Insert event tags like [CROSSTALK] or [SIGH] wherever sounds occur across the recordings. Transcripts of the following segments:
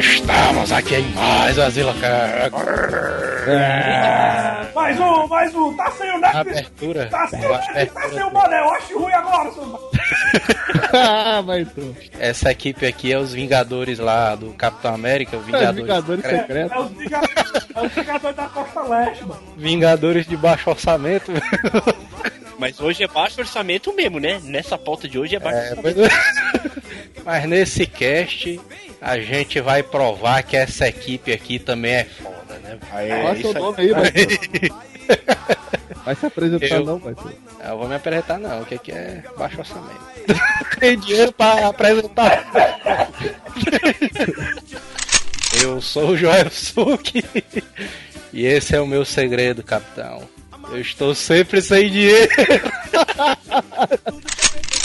Estamos aqui em mais um Azila Cast. Mais um, mais um. Tá sem o neto. Abertura. Tá sem, Abertura. tá sem o boné. Eu acho ruim agora, seu... [LAUGHS] ah, vai tu. Essa equipe aqui é os Vingadores lá do Capitão América, os Vingadores, Vingadores secretos. Secretos. É os Vingadores, é os Vingadores da Costa Leste, mano. Vingadores de baixo orçamento. Mas hoje é baixo orçamento mesmo, né? Nessa pauta de hoje é baixo É, orçamento. pois é. Mas nesse cast a gente vai provar que essa equipe aqui também é foda, né? Qual é o seu nome aí, vai tu? [LAUGHS] Vai se apresentar Eu- não, vai tu. Eu vou me apresentar não, o que que é baixo orçamento? [LAUGHS] Tem dinheiro pra apresentar. [LAUGHS] Eu sou o Joel Suki e esse é o meu segredo, capitão. Eu estou sempre sem dinheiro.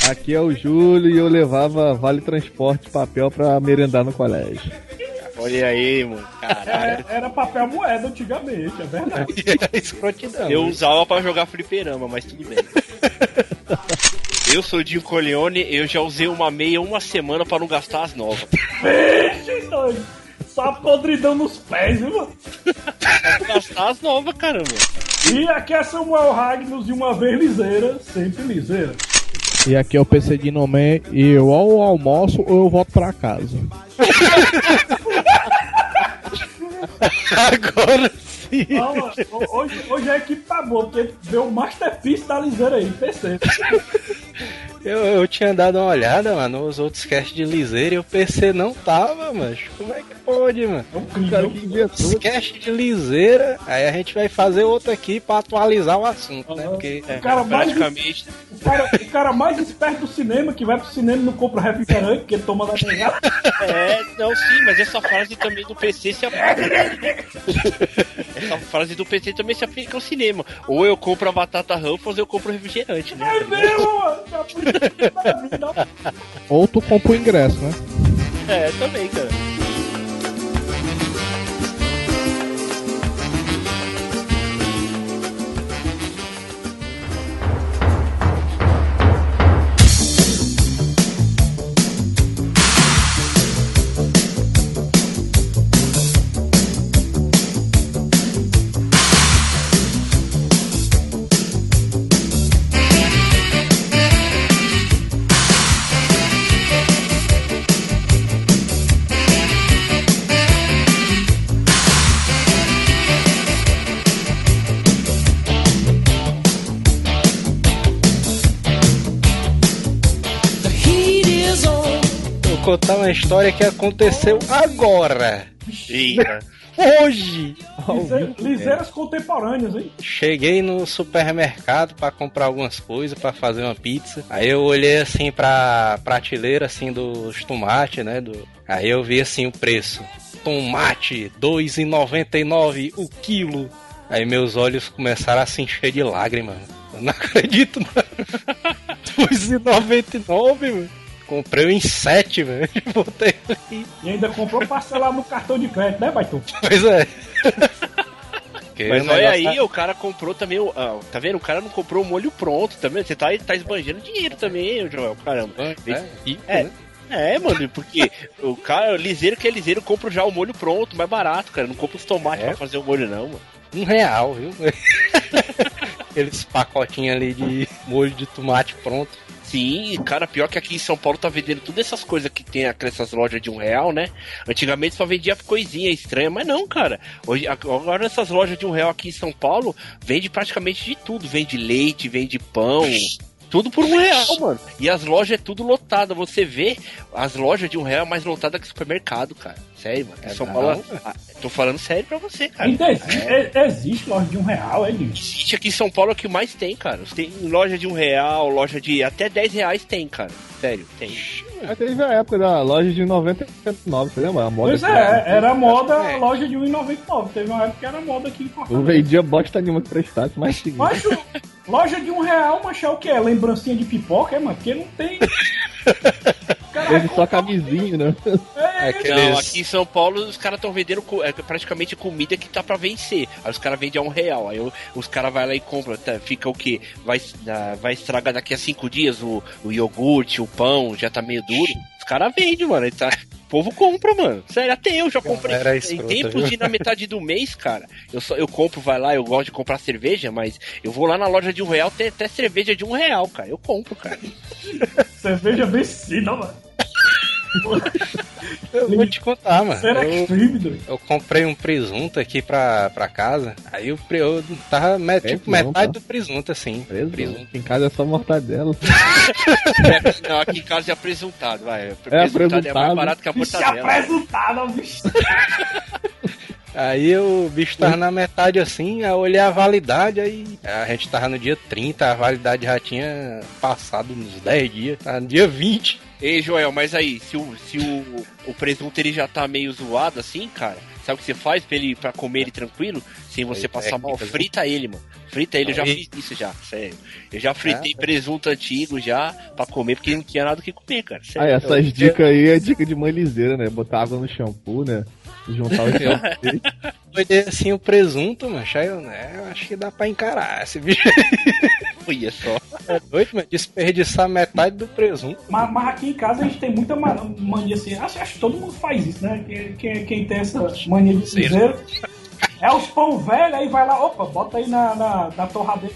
Aqui é o Júlio e eu levava vale transporte papel pra merendar no colégio. Olha aí, mano. Caralho. É, era papel moeda antigamente, é verdade. [LAUGHS] É escrotidão. Eu usava pra jogar fliperama, mas tudo bem. [LAUGHS] Eu sou o Dinho Corleone, eu já usei uma meia uma semana pra não gastar as novas. Vixe, doido. Só podridão nos pés, viu, mano? Pra não gastar as novas, caramba. E aqui é Samuel Ragnos e uma vez liseira, sempre liseira. E aqui é o PC de Nomé e eu ou eu almoço ou eu volto pra casa. Agora sim. Não, mano, hoje, hoje a equipe tá boa, porque veio o Masterpiece da liseira aí, PC. Eu, eu tinha dado uma olhada, mano, nos outros casts de liseira e o PC não tava, mas como é que pode, mano? É um O cara que crime. inventou. Cast de liseira, aí a gente vai fazer outro aqui pra atualizar o assunto, né? Aham. Porque O cara mais Praticamente. O cara, o cara mais esperto do cinema, que vai pro cinema e não compra refrigerante, porque toma da [LAUGHS] negada. É, não, sim, mas essa frase também do PC se aplica. Essa frase do PC também se aplica ao cinema. Ou eu compro a batata Ruffles ou eu compro refrigerante, né? É mesmo, mano. É tá vindo. [LAUGHS] Ou tu compra o ingresso, né? É, também, cara. História que aconteceu agora. Eita. Hoje! Lise- Liseiras contemporâneas, hein? Cheguei no supermercado pra comprar algumas coisas pra fazer uma pizza. Aí eu olhei assim pra prateleira assim dos tomates, né? Do... Aí eu vi assim o preço. Tomate 2,99 o quilo. Aí meus olhos começaram a se encher de lágrimas. Eu não [LAUGHS] acredito, mano. [LAUGHS] 2,99, mano. Comprei em 7, velho. [LAUGHS] Botei ali. E ainda comprou parcelado no cartão de crédito, né, Baitão? Pois é. [LAUGHS] Mas olha aí, o cara comprou também o. ah, tá vendo? O cara não comprou o molho pronto também. Você tá, tá esbanjando dinheiro também, Joel. Caramba. É, rico, É. né? É, mano, porque o cara, o liseiro que é liseiro, compra já o molho pronto, mais barato, cara. Não compra os tomates É. pra fazer o molho, não, mano. Um real, viu? [LAUGHS] Aqueles pacotinhos ali de molho de tomate pronto. Sim, cara, pior que aqui em São Paulo tá vendendo todas essas coisas que tem aquelas lojas de um real, né? Antigamente só vendia coisinha estranha, mas não, cara. Hoje, agora nessas lojas de um real aqui em São Paulo, vende praticamente de tudo. Vende leite, vende pão. Tudo por um real, mano. E as lojas é tudo lotada. Você vê as lojas de um real é mais lotada que supermercado, cara. Sério, mano. É São Paulo. Ah, tô falando sério pra você, cara. Ainda existe, é- existe loja de um real, é isso. Existe aqui em São Paulo é o que mais tem, cara. Tem loja de um real, loja de até 10 reais tem, cara. Sério, tem. Mas teve a época da loja de 99, você lembra? A moda Pois é, era moda É. a loja de 1,99. Teve uma época que era moda aqui em Eu Fortaleza. vendia bosta nenhuma que prestasse, mas seguinte. Macho, [LAUGHS] loja de um real, mas é o que? Lembrancinha de pipoca, é, mano? Porque não tem. [LAUGHS] Teve só camisinha, né? É, É. Não, aqui em São Paulo os caras estão vendendo co- é, praticamente comida que tá pra vencer. Aí os caras vendem a um real. Aí o- os caras vão lá e compram. tá, fica o quê? Vai, ah, vai estragar daqui a cinco dias o, o iogurte, o pão, já tá meio duro. Os caras vendem, mano. Tá, o povo compra, mano. Sério, até eu já comprei. Galera em escrota, tempos viu? de na metade do mês, cara. Eu, só, eu compro, vai lá, eu gosto de comprar cerveja, mas eu vou lá na loja de um real, tem até cerveja de um real, cara. Eu compro, cara. [LAUGHS] Cerveja vencida, mano. Eu vou te contar, mano. Será Eu, extreme, doido. eu comprei um presunto aqui pra, pra casa. Aí eu, eu tava me- É, tipo metade tá? do presunto, assim. Preso? Presunto. Aqui em casa é só mortadela. [LAUGHS] É, não, aqui em casa é apresentado, vai. Apresentado é mais apresentado. barato que a mortadela. apresentado, bicho. [LAUGHS] Aí o bicho tava na metade assim, aí eu olhei a validade, aí a gente tava no dia 30, a validade já tinha passado uns 10 dias, tava no dia 20. Ei, Joel, mas aí, se o, se o, o presunto ele já tá meio zoado assim, cara, sabe o que você faz pra ele pra comer ele tranquilo? Sem você Aí, passar mal, técnicas, né? frita ele, mano. Frita ele, eu já Aí. fiz isso já, sério. Eu já fritei É? presunto antigo já pra comer, porque não tinha nada o que comer, cara. Ah, Sério. essas dicas aí é dica de mãe liseira, né? Botar água no shampoo, né? Juntar os temperos. Olhei assim o presunto, aí eu, né, eu acho que dá pra encarar esse bicho. Olha só. É doido, mano, desperdiçar metade do presunto. Mas, mas aqui em casa a gente tem muita ma- mania assim. Acho, acho que todo mundo faz isso, né? Quem, quem, quem tem essa mania de cinzeiro. É os pão velho, aí vai lá, opa, bota aí na, na, na torradeira.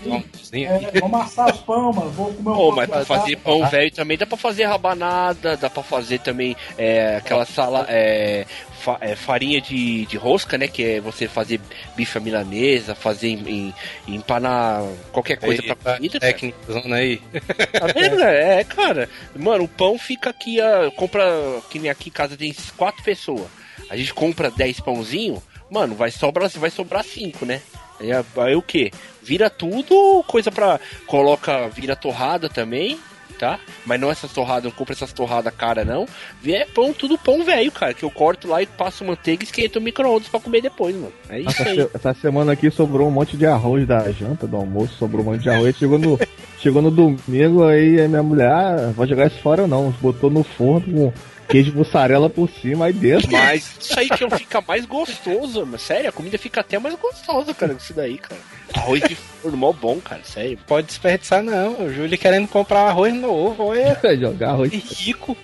aí. É, vamos assar os pão, mano. Vou comer um Pô, mas pra fazer pão velho também dá pra fazer rabanada, dá pra fazer também é, aquela sala, é, fa- é, farinha de, de rosca, né? Que é você fazer bife à milanesa, fazer em, em- empanar qualquer coisa pra comida. cara. Técnica zona aí. Tá vendo? [LAUGHS] É, cara. Mano, o pão fica aqui, a, compra, que nem aqui em casa tem quatro pessoas. A gente compra 10 pãozinho, mano, vai sobrar, vai sobrar cinco, né? Aí, aí o que? Vira tudo, coisa pra. Coloca, vira torrada também, tá? Mas não essas torradas, não compra essas torradas cara, não. É pão, tudo pão velho, cara. Que eu corto lá e passo manteiga e esquento o micro-ondas pra comer depois, mano. É isso Essa, aí. se- essa semana aqui sobrou um monte de arroz da janta, do almoço, sobrou um monte de arroz. Chegou no, chegou no domingo, aí a minha mulher, ah, vou jogar isso fora não. Botou no forno com queijo mussarela por cima, aí dentro. Mas isso aí que fica mais gostoso, mano. Sério, a comida fica até mais gostosa, cara, com isso daí, cara. Arroz de forno, mó bom, cara, sério. Pode desperdiçar não, o Júlio querendo comprar arroz novo, olha. jogar arroz. Rico.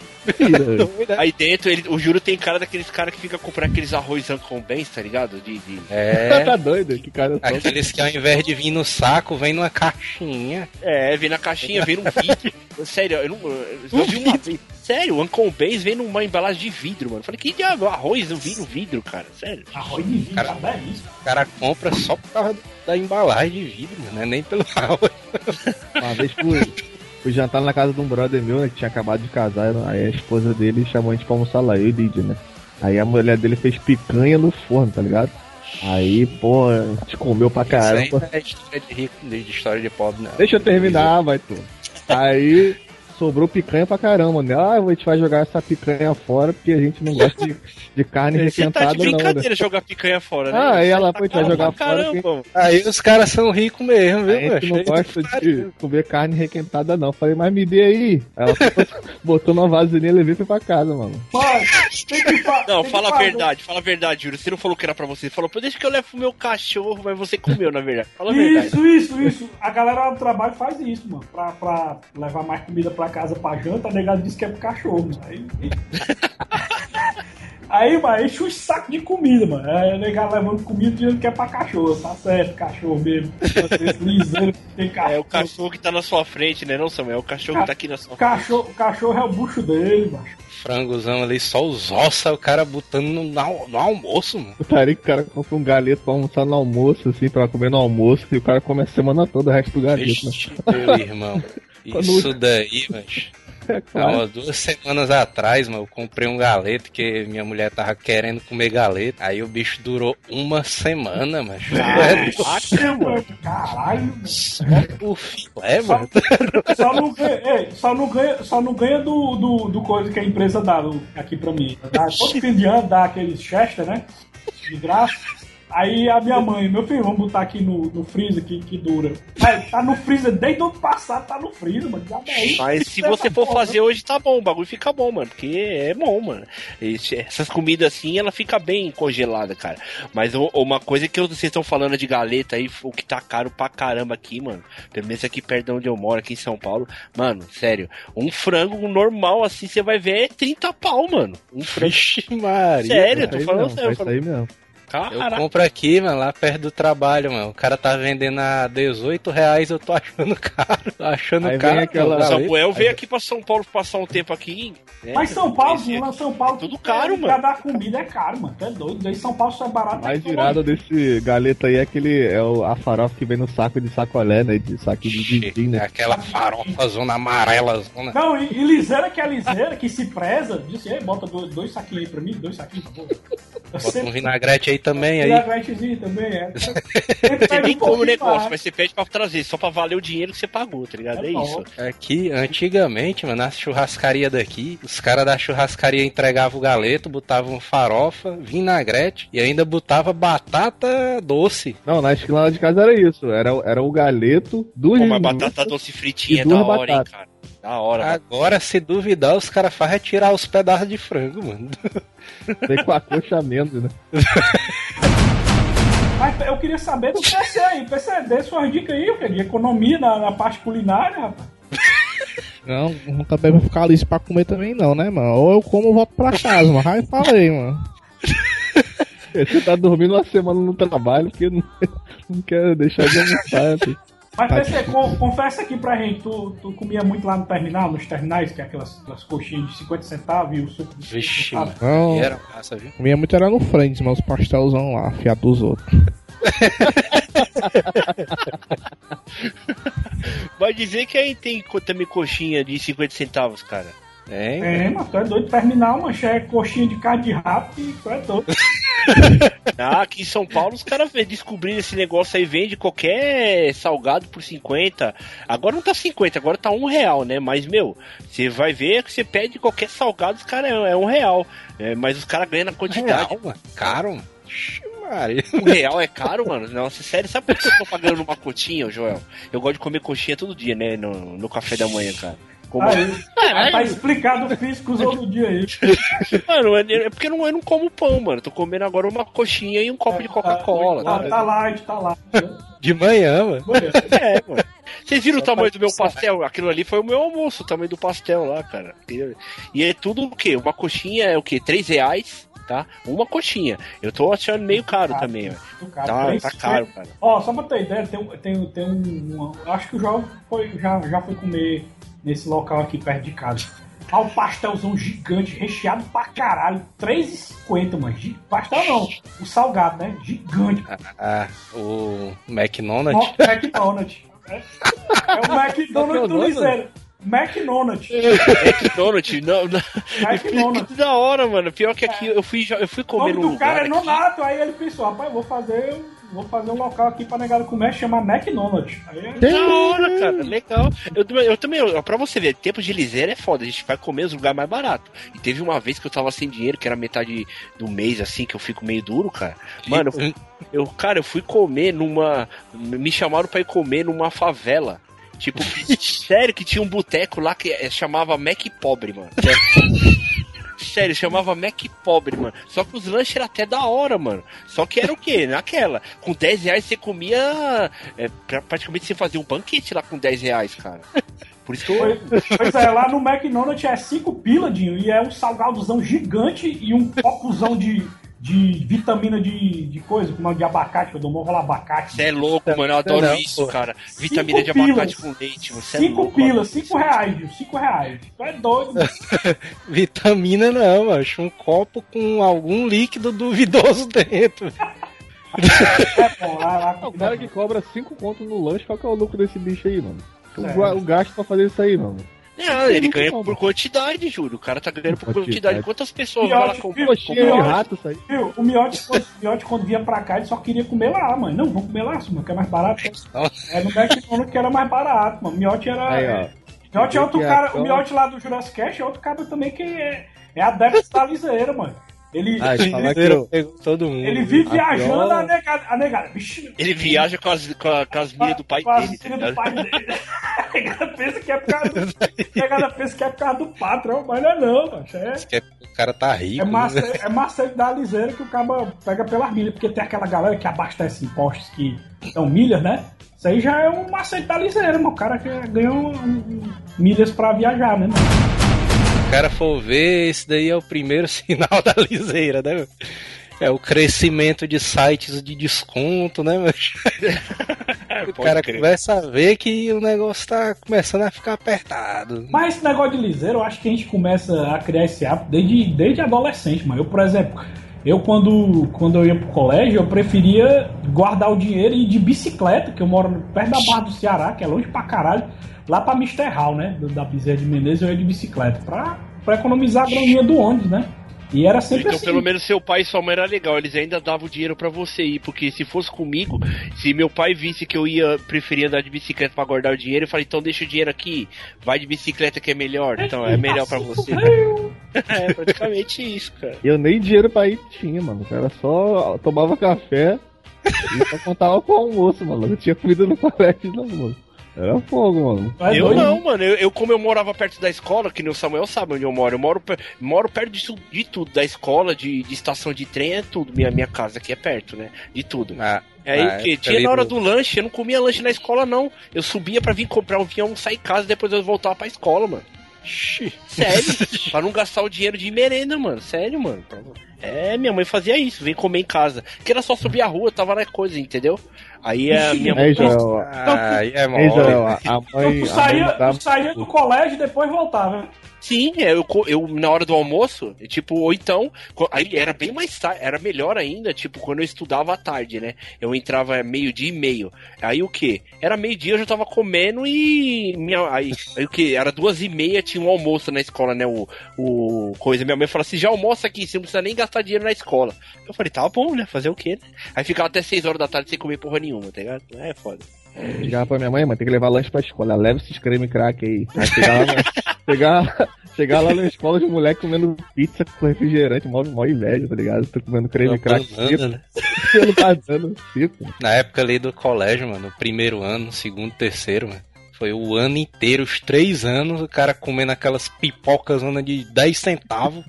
Aí dentro, ele, o Juro tem cara daqueles caras que fica comprando aqueles arroz Uncle Ben's, tá ligado? De, de- É. [LAUGHS] tá doido? Que cara. Aqueles que ao invés de vir no saco, vem numa caixinha. É, vem na caixinha, vem num vidro. [LAUGHS] Sério, eu não, eu não vi uma vez. Sério, o Ben's vem numa embalagem de vidro, mano. Falei, que diabo, arroz não vem no vidro, cara, sério. Arroz de vinho, Cara. belíssimo. O cara compra só por causa da embalagem de vidro, não é nem pelo arroz. Uma vez fui, [LAUGHS] fui jantar na casa de um brother meu, né, que tinha acabado de casar, aí a esposa dele chamou a gente pra almoçar lá, eu e Lídia, né? Aí a mulher dele fez picanha no forno, tá ligado? Aí, pô, a gente comeu pra Isso aí caramba. não é história de rico, de história de pobre, não. Deixa eu terminar, vai tu. Aí sobrou picanha pra caramba, né? Ah, a gente vai jogar essa picanha fora porque a gente não gosta de, de carne [LAUGHS] Você tá requentada, de não, né? brincadeira jogar picanha fora, né? Ah, aí ela Tá foi, vai jogar pra fora Caramba, mano. Aí os caras são ricos mesmo, viu, A gente não gosta pariu. de comer carne requentada, não. Falei, mas me dê aí. Ela botou [LAUGHS] numa vasilhinha e levei e pra casa, mano. Mano, tem que fa- Não, fala a verdade, fala a verdade, Juro. Você não falou que era pra você. Você falou, pô, deixa que eu levo pro meu cachorro, mas você comeu, na verdade. Fala a verdade. Isso, isso, isso. A galera do trabalho faz isso, mano. Pra, pra levar mais comida pra casa pra janta, a negada diz que é pro cachorro. mano. Aí, aí mano, enche um saco de comida, mano. Aí a negada levando comida dizendo que é pra cachorro. Tá certo, cachorro mesmo. Que tem cachorro. É o cachorro que tá na sua frente, né, não, Samuel? É o cachorro que tá aqui na sua cachorro, o cachorro é o bucho dele, mano. Frangozão ali, só os ossos, o cara botando no, no- no almoço, mano. O Tarico, o cara compra um galeto pra almoçar no almoço, assim, pra comer no almoço, e o cara come a semana toda o resto do galeto, né? Vixe, meu irmão. Isso daí, mas. É claro. Ó, duas semanas atrás, mano, eu comprei um galeto que minha mulher tava querendo comer galeto. Aí o bicho durou uma semana, mas. Caraca, [LAUGHS] mano. Caralho, mano. Só o filé, Só, mano. só não ganha, ei, só não ganha, só não ganha do, do, do coisa que a empresa dá aqui pra mim. Dá, todo fim de ano dá aqueles Chester, né? De graça. Aí a minha mãe, meu filho, vamos botar aqui no, no freezer que, que dura. Mas tá no freezer desde o ano passado, tá no freezer, mano. Já daí, Mas se você for fazer hoje, tá bom, o bagulho fica bom, mano. Porque é bom, mano. Esse- Essas comidas assim, ela fica bem congelada, cara. Mas o- uma coisa que vocês estão falando de galeta aí, o que tá caro pra caramba aqui, mano. Pelo menos aqui perto de onde eu moro, aqui em São Paulo. Mano, sério, um frango normal assim, você vai ver é 30 pau, mano. Um frango. Vixe, Maria. Sério, tô falando sério. vai sair mesmo. Eu Cara, compro aqui, mano, lá perto do trabalho, mano. O cara tá vendendo a 18 reais, eu tô [LAUGHS] achando caro. Tô achando Aí caro. aquela-. Samuel veio aqui pra São Paulo passar um tempo aqui. né? Mas São Paulo, em São Paulo, É tudo caro, pra mano. dar comida é caro, mano. É doido. Daí São Paulo só é barato. Mais é virada desse galeta aí é aquele. É o, a farofa que vem no saco de sacolé, né? De saco de din-din, É né? aquela farofa zona amarela, zona. Não, e, e liseira que é liseira, que se preza, disse, "Ei, bota dois, dois saquinhos aí pra mim, dois saquinhos, por favor. Eu Bota um vinagrete aí também aí. também, é. [LAUGHS] Você nem um come o negócio, mas você pede pra trazer, só pra valer o dinheiro que você pagou, tá ligado? É É, isso. Aqui, antigamente, mano, na churrascaria daqui, os caras da churrascaria entregavam o galeto, botavam farofa, vinagrete e ainda botava batata doce. Não, na esquina lá de casa era isso. Era, era o galeto do Pô, mas batata doce fritinha e é da duas hora, hein, batatas. cara. Da hora. mano. Agora, se duvidar, os caras fazem é tirar os pedaços de frango, mano. [LAUGHS] Vem com a coxa menos, né? [LAUGHS] Mas eu queria saber do PC aí. PC, dê suas dicas aí, eu queria economia na, na parte culinária, rapaz. [LAUGHS] Não, não também vai ficar liso pra comer também não, né, mano? Ou eu como ou volto pra casa, mano. Aí falei, mano. Você tá dormindo uma semana no trabalho porque não, não quer deixar de almoçar. Mas Tá PC, co- confessa aqui pra gente, tu, tu comia muito lá no terminal, nos terminais, que é aquelas, aquelas coxinhas de 50 centavos e o suco de 50 Vixe, centavos. mano. Não, E era massa, viu? comia muito era no Friends, mas os pastelzão lá, fiado dos outros. [LAUGHS] Vai dizer que aí tem também coxinha de 50 centavos, cara. Tem, É, mas tu é doido, terminal, mancha, é coxinha de carne de rato e tu é doido. [LAUGHS] Ah, aqui em São Paulo os caras descobriram esse negócio aí, vende qualquer salgado por 50. Agora não tá 50, agora tá um real, né? Mas, meu, você vai ver que você pede qualquer salgado, os caras é, é um real. É, mas os caras ganham na quantidade. Real, mano. Caro. Um real é caro, mano. Nossa, sério, sabe por que eu tô pagando numa coxinha, Joel? Eu gosto de comer coxinha todo dia, né? No, no café da manhã, cara. Como... Aí, aí tá explicado o físico os outros dias aí. Mano, é é porque eu não, eu não como pão, mano. Tô comendo agora uma coxinha e um copo de Coca-Cola. Tá, tá? tá light, tá lá. De manhã, mano. É, mano. Vocês viram o tamanho do meu pastel? Aquilo ali foi o meu almoço, o tamanho do pastel lá, cara. E é tudo o quê? Uma coxinha é o quê? Três reais, tá? Uma coxinha. Eu tô achando meio caro também, velho. Tá, tá caro, cara. Ó, só pra ter ideia, tem, um- tem, tem um. um- Acho que o João foi, já, já foi comer nesse local aqui perto de casa. Ah, um pastelzão gigante, recheado pra caralho. 3,50, mano. Gi- Pastel não, o salgado, né? Gigante. Ah, o McDonald's. Mo- McDonald's. É, é o McDonald's do nome? Liseiro. McDonald's. McDonald's, não, não. McDonald's. Que da hora, mano. Pior que aqui eu fui, já- eu fui O comer do lugar. cara é aqui. Nonato. Aí ele pensou, rapaz, vou fazer, vou fazer um local aqui pra negada comer, chama McDonald's. Aí é- Da hora, cara, legal. Eu, também- eu também, eu- pra você ver, tempo de liseira é foda, a gente vai comer os lugares mais baratos. E teve uma vez que eu tava sem dinheiro, que era metade do mês, assim, que eu fico meio duro, cara. Mano, eu, eu- cara, eu fui comer numa. Me chamaram pra ir comer numa favela. Tipo, [LAUGHS] sério que tinha um boteco lá que eh, chamava Mac Pobre, mano. [LAUGHS] Sério, chamava Mac Pobre, mano. Só que os lanches eram até da hora, mano. Só que era o quê? Naquela. Com 10 reais você comia. É, pra- praticamente você fazia um banquete lá com 10 reais, cara. Por isso que eu. Pois, pois é, lá no McDonald's é 5 pila, Dinho, e é um salgadozão gigante e um copozão de, de vitamina de, de coisa, como é de abacate, que eu dou uma rola abacate. Você é louco, mano. Eu adoro Não, isso, pô. cara. Vitamina de Cinco abacate pilas. com leite, mano. Cê é 5 louco, mano. pila, 5 reais, Dinho, 5 reais. Tu é doido, mano. [LAUGHS] Vitamina não, acho um copo com algum líquido duvidoso dentro. [LAUGHS] É bom, lá, lá, O cara que cobra 5 contos no lanche, qual que é o lucro desse bicho aí, mano? O, É. o gasto pra fazer isso aí, mano. Não, ele ganha bom, por quantidade, Júlio. O cara tá ganhando por Quantidade. quantidade. Quantas pessoas Miote, lá. Viu? O Miote, quando, o quando vinha pra cá, ele só queria comer lá, mano. Não, vamos comer lá, mano, que é mais barato. É no McDonald's que era mais barato, mano. Miote era. Aí, ó. Miote é outro é cara. O Miote lá do Jurassic Cast é outro cara também que é, é adepto da liseira, mano. Ele, Ah, ele [LAUGHS] Pegou todo mundo. ele vive a viajando, pior- a negada, a negada, vixe, Ele viaja com as, com a- com as milhas do pai com as dele. tá do pai dele. [LAUGHS] A negada pensa que é por causa do, a negada pensa que é por causa do patrão, mas não é não, macho. É, é- o cara tá rico. é, né? massa, é macete da liseira que o cara pega pelas milhas, porque tem aquela galera que abastece impostos que são milhas, né? Isso aí já é um macete da liseira, mano. O cara que ganhou milhas pra viajar, né? mano? Cara for ver, esse daí é o primeiro [LAUGHS] sinal da liseira, né? meu? É o crescimento de sites de desconto, né? meu? [LAUGHS] O cara crer. começa a ver que o negócio tá começando a ficar apertado. Mas esse negócio de liseiro, eu acho que a gente começa a criar esse hábito desde, desde adolescente, mano. Eu, por exemplo, eu quando, quando eu ia pro colégio, eu preferia guardar o dinheiro e ir de bicicleta, que eu moro perto da Barra do Ceará, que é longe pra caralho, lá pra. Hall, né? Da Bezerra de Menezes, eu ia de bicicleta, pra, pra economizar a graninha do ônibus, né? E era sempre Então, assim. pelo menos seu pai e sua mãe era legal, eles ainda davam dinheiro pra você ir, porque se fosse comigo, se meu pai visse que eu ia preferir andar de bicicleta pra guardar o dinheiro, eu falei, então deixa o dinheiro aqui, vai de bicicleta que é melhor, então é melhor pra você. É praticamente isso, cara. eu nem dinheiro pra ir tinha, mano. O cara só tomava café e só contava com o almoço, mano. Não tinha comida no colégio, não, mano. Era fogo, mano. É eu não, mano. Eu, eu, como eu morava perto da escola, que nem o Samuel sabe onde eu moro, eu moro, moro perto de, de tudo, da escola, de, de estação de trem, é tudo. Minha, minha casa aqui é perto, né? De tudo. Ah, Aí ah, o quê? época Tinha na hora do- lanche, eu não comia lanche na escola, não. Eu subia pra vir comprar um vinho, almoçar em casa, depois eu voltava pra escola, mano. Sério, [LAUGHS] pra não gastar o dinheiro de merenda, mano. Sério, mano. É, minha mãe fazia isso, vem comer em casa. Que era só subir a rua, tava na coisa, entendeu? Aí a minha mãe. Aí, Joel, aí é aí, mole. Joel, a a Então mãe. tu a saía, mãe dava- tu saía do colégio e depois voltava. Sim, é, eu, eu na hora do almoço, é, tipo, ou então, aí era bem mais tarde, era melhor ainda, tipo, quando eu estudava à tarde, né? Eu entrava meio-dia e meio. Aí o que? Era meio-dia, eu já tava comendo e. Minha, aí, aí o que? Era duas e meia, tinha um almoço na escola, né? O, o coisa. Minha mãe falou assim: já almoça aqui, você não precisa nem gastar dinheiro na escola. Eu falei, tá bom, né? Fazer o quê, né? Aí ficava até seis horas da tarde sem comer porra nenhuma, tá ligado? É foda. Ligava pra minha mãe, mano, tem que levar lanche pra escola. Leva esses creme crack aí. Aí chegar lá, na- chegar, chegar lá na escola de moleque comendo pizza com refrigerante, mó, mó inveja, tá ligado? Tô comendo creme crack. banana, né? Pelo tá dando cico. Na época ali do colégio, mano, primeiro ano, segundo, terceiro, mano. Foi o ano inteiro, os três anos, o cara comendo aquelas pipocas de 10 centavos,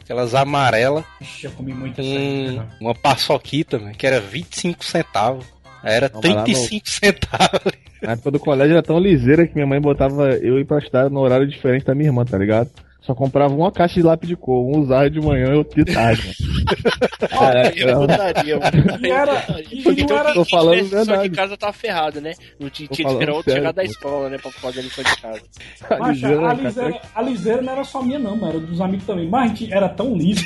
aquelas amarelas, Ixi, eu comi muito com aí, uma paçoquita, mano, que era 25 centavos. Era Não, lá 35 centavos. Na época do colégio era tão liseira que minha mãe botava eu ir pra estudar no horário diferente da minha irmã, tá ligado? Só comprava uma caixa de lápis de cor, um usava de manhã e outro de tarde. [LAUGHS] mano. É, Eu era- [LAUGHS] botaria, mano. Era- não Então, era- quem Tô falando lição de casa tá ferrado, né? Não tinha que esperar outro chegar sério, da pô. escola, né? Pra fazer a lição de casa. [LAUGHS] a liseira, a, cara, liseira, a liseira não era só minha, não, mano, era dos amigos também. Mas a gente era tão liso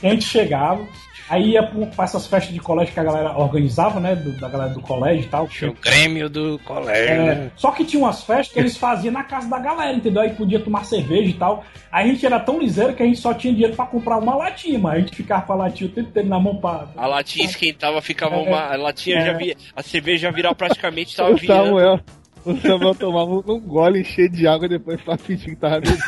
que a gente chegava, aí ia pra essas festas de colégio que a galera organizava, né? do- da galera do colégio e tal. O Grêmio do colégio, É, né? só que tinha umas festas que eles faziam na casa da galera, entendeu? Aí podia tomar cerveja e tal. Aí a gente era tão liseiro que a gente só tinha dinheiro pra comprar uma latinha, mas a gente ficava com a latinha o tempo inteiro na mão pra. A latinha esquentava, ficava É. uma. A latinha já É. via. A cerveja já virava praticamente, tava [LAUGHS] virando. O Samuel tomava um gole cheio de água e depois pra fingir que tava bebendo.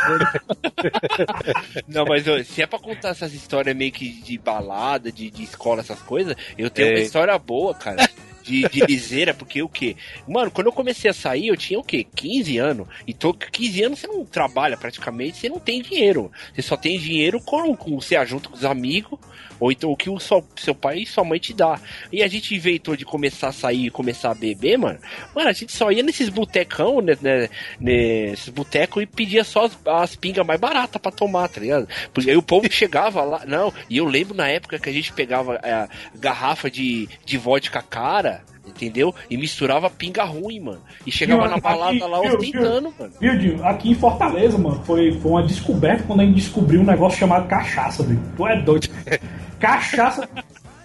[LAUGHS] Não, mas ó, se é pra contar essas histórias meio que de balada, de, de escola, essas coisas, eu tenho uma É. história boa, cara. De, de liseira, porque o quê? Mano, quando eu comecei a sair, eu tinha o quê? 15 anos. E tô 15 anos você não trabalha praticamente, você não tem dinheiro. Você só tem dinheiro com, com você junto com os amigos, ou então o que o seu, seu pai e sua mãe te dá. E a gente inventou de começar a sair e começar a beber, mano. Mano, a gente só ia nesses botecão, né, né, nesses botecos e pedia só as, as pingas mais baratas pra tomar, tá ligado? Porque aí o povo [LAUGHS] chegava lá, não, e eu lembro na época que a gente pegava é, garrafa de, de vodka cara, entendeu? E misturava pinga ruim, mano. E chegava Viu, na balada aqui, lá viu, ostentando, mano. Viu, Dinho? Aqui em Fortaleza, mano, foi, foi uma descoberta quando a gente descobriu um negócio chamado cachaça, velho. Tu é doido. [LAUGHS] Cachaça.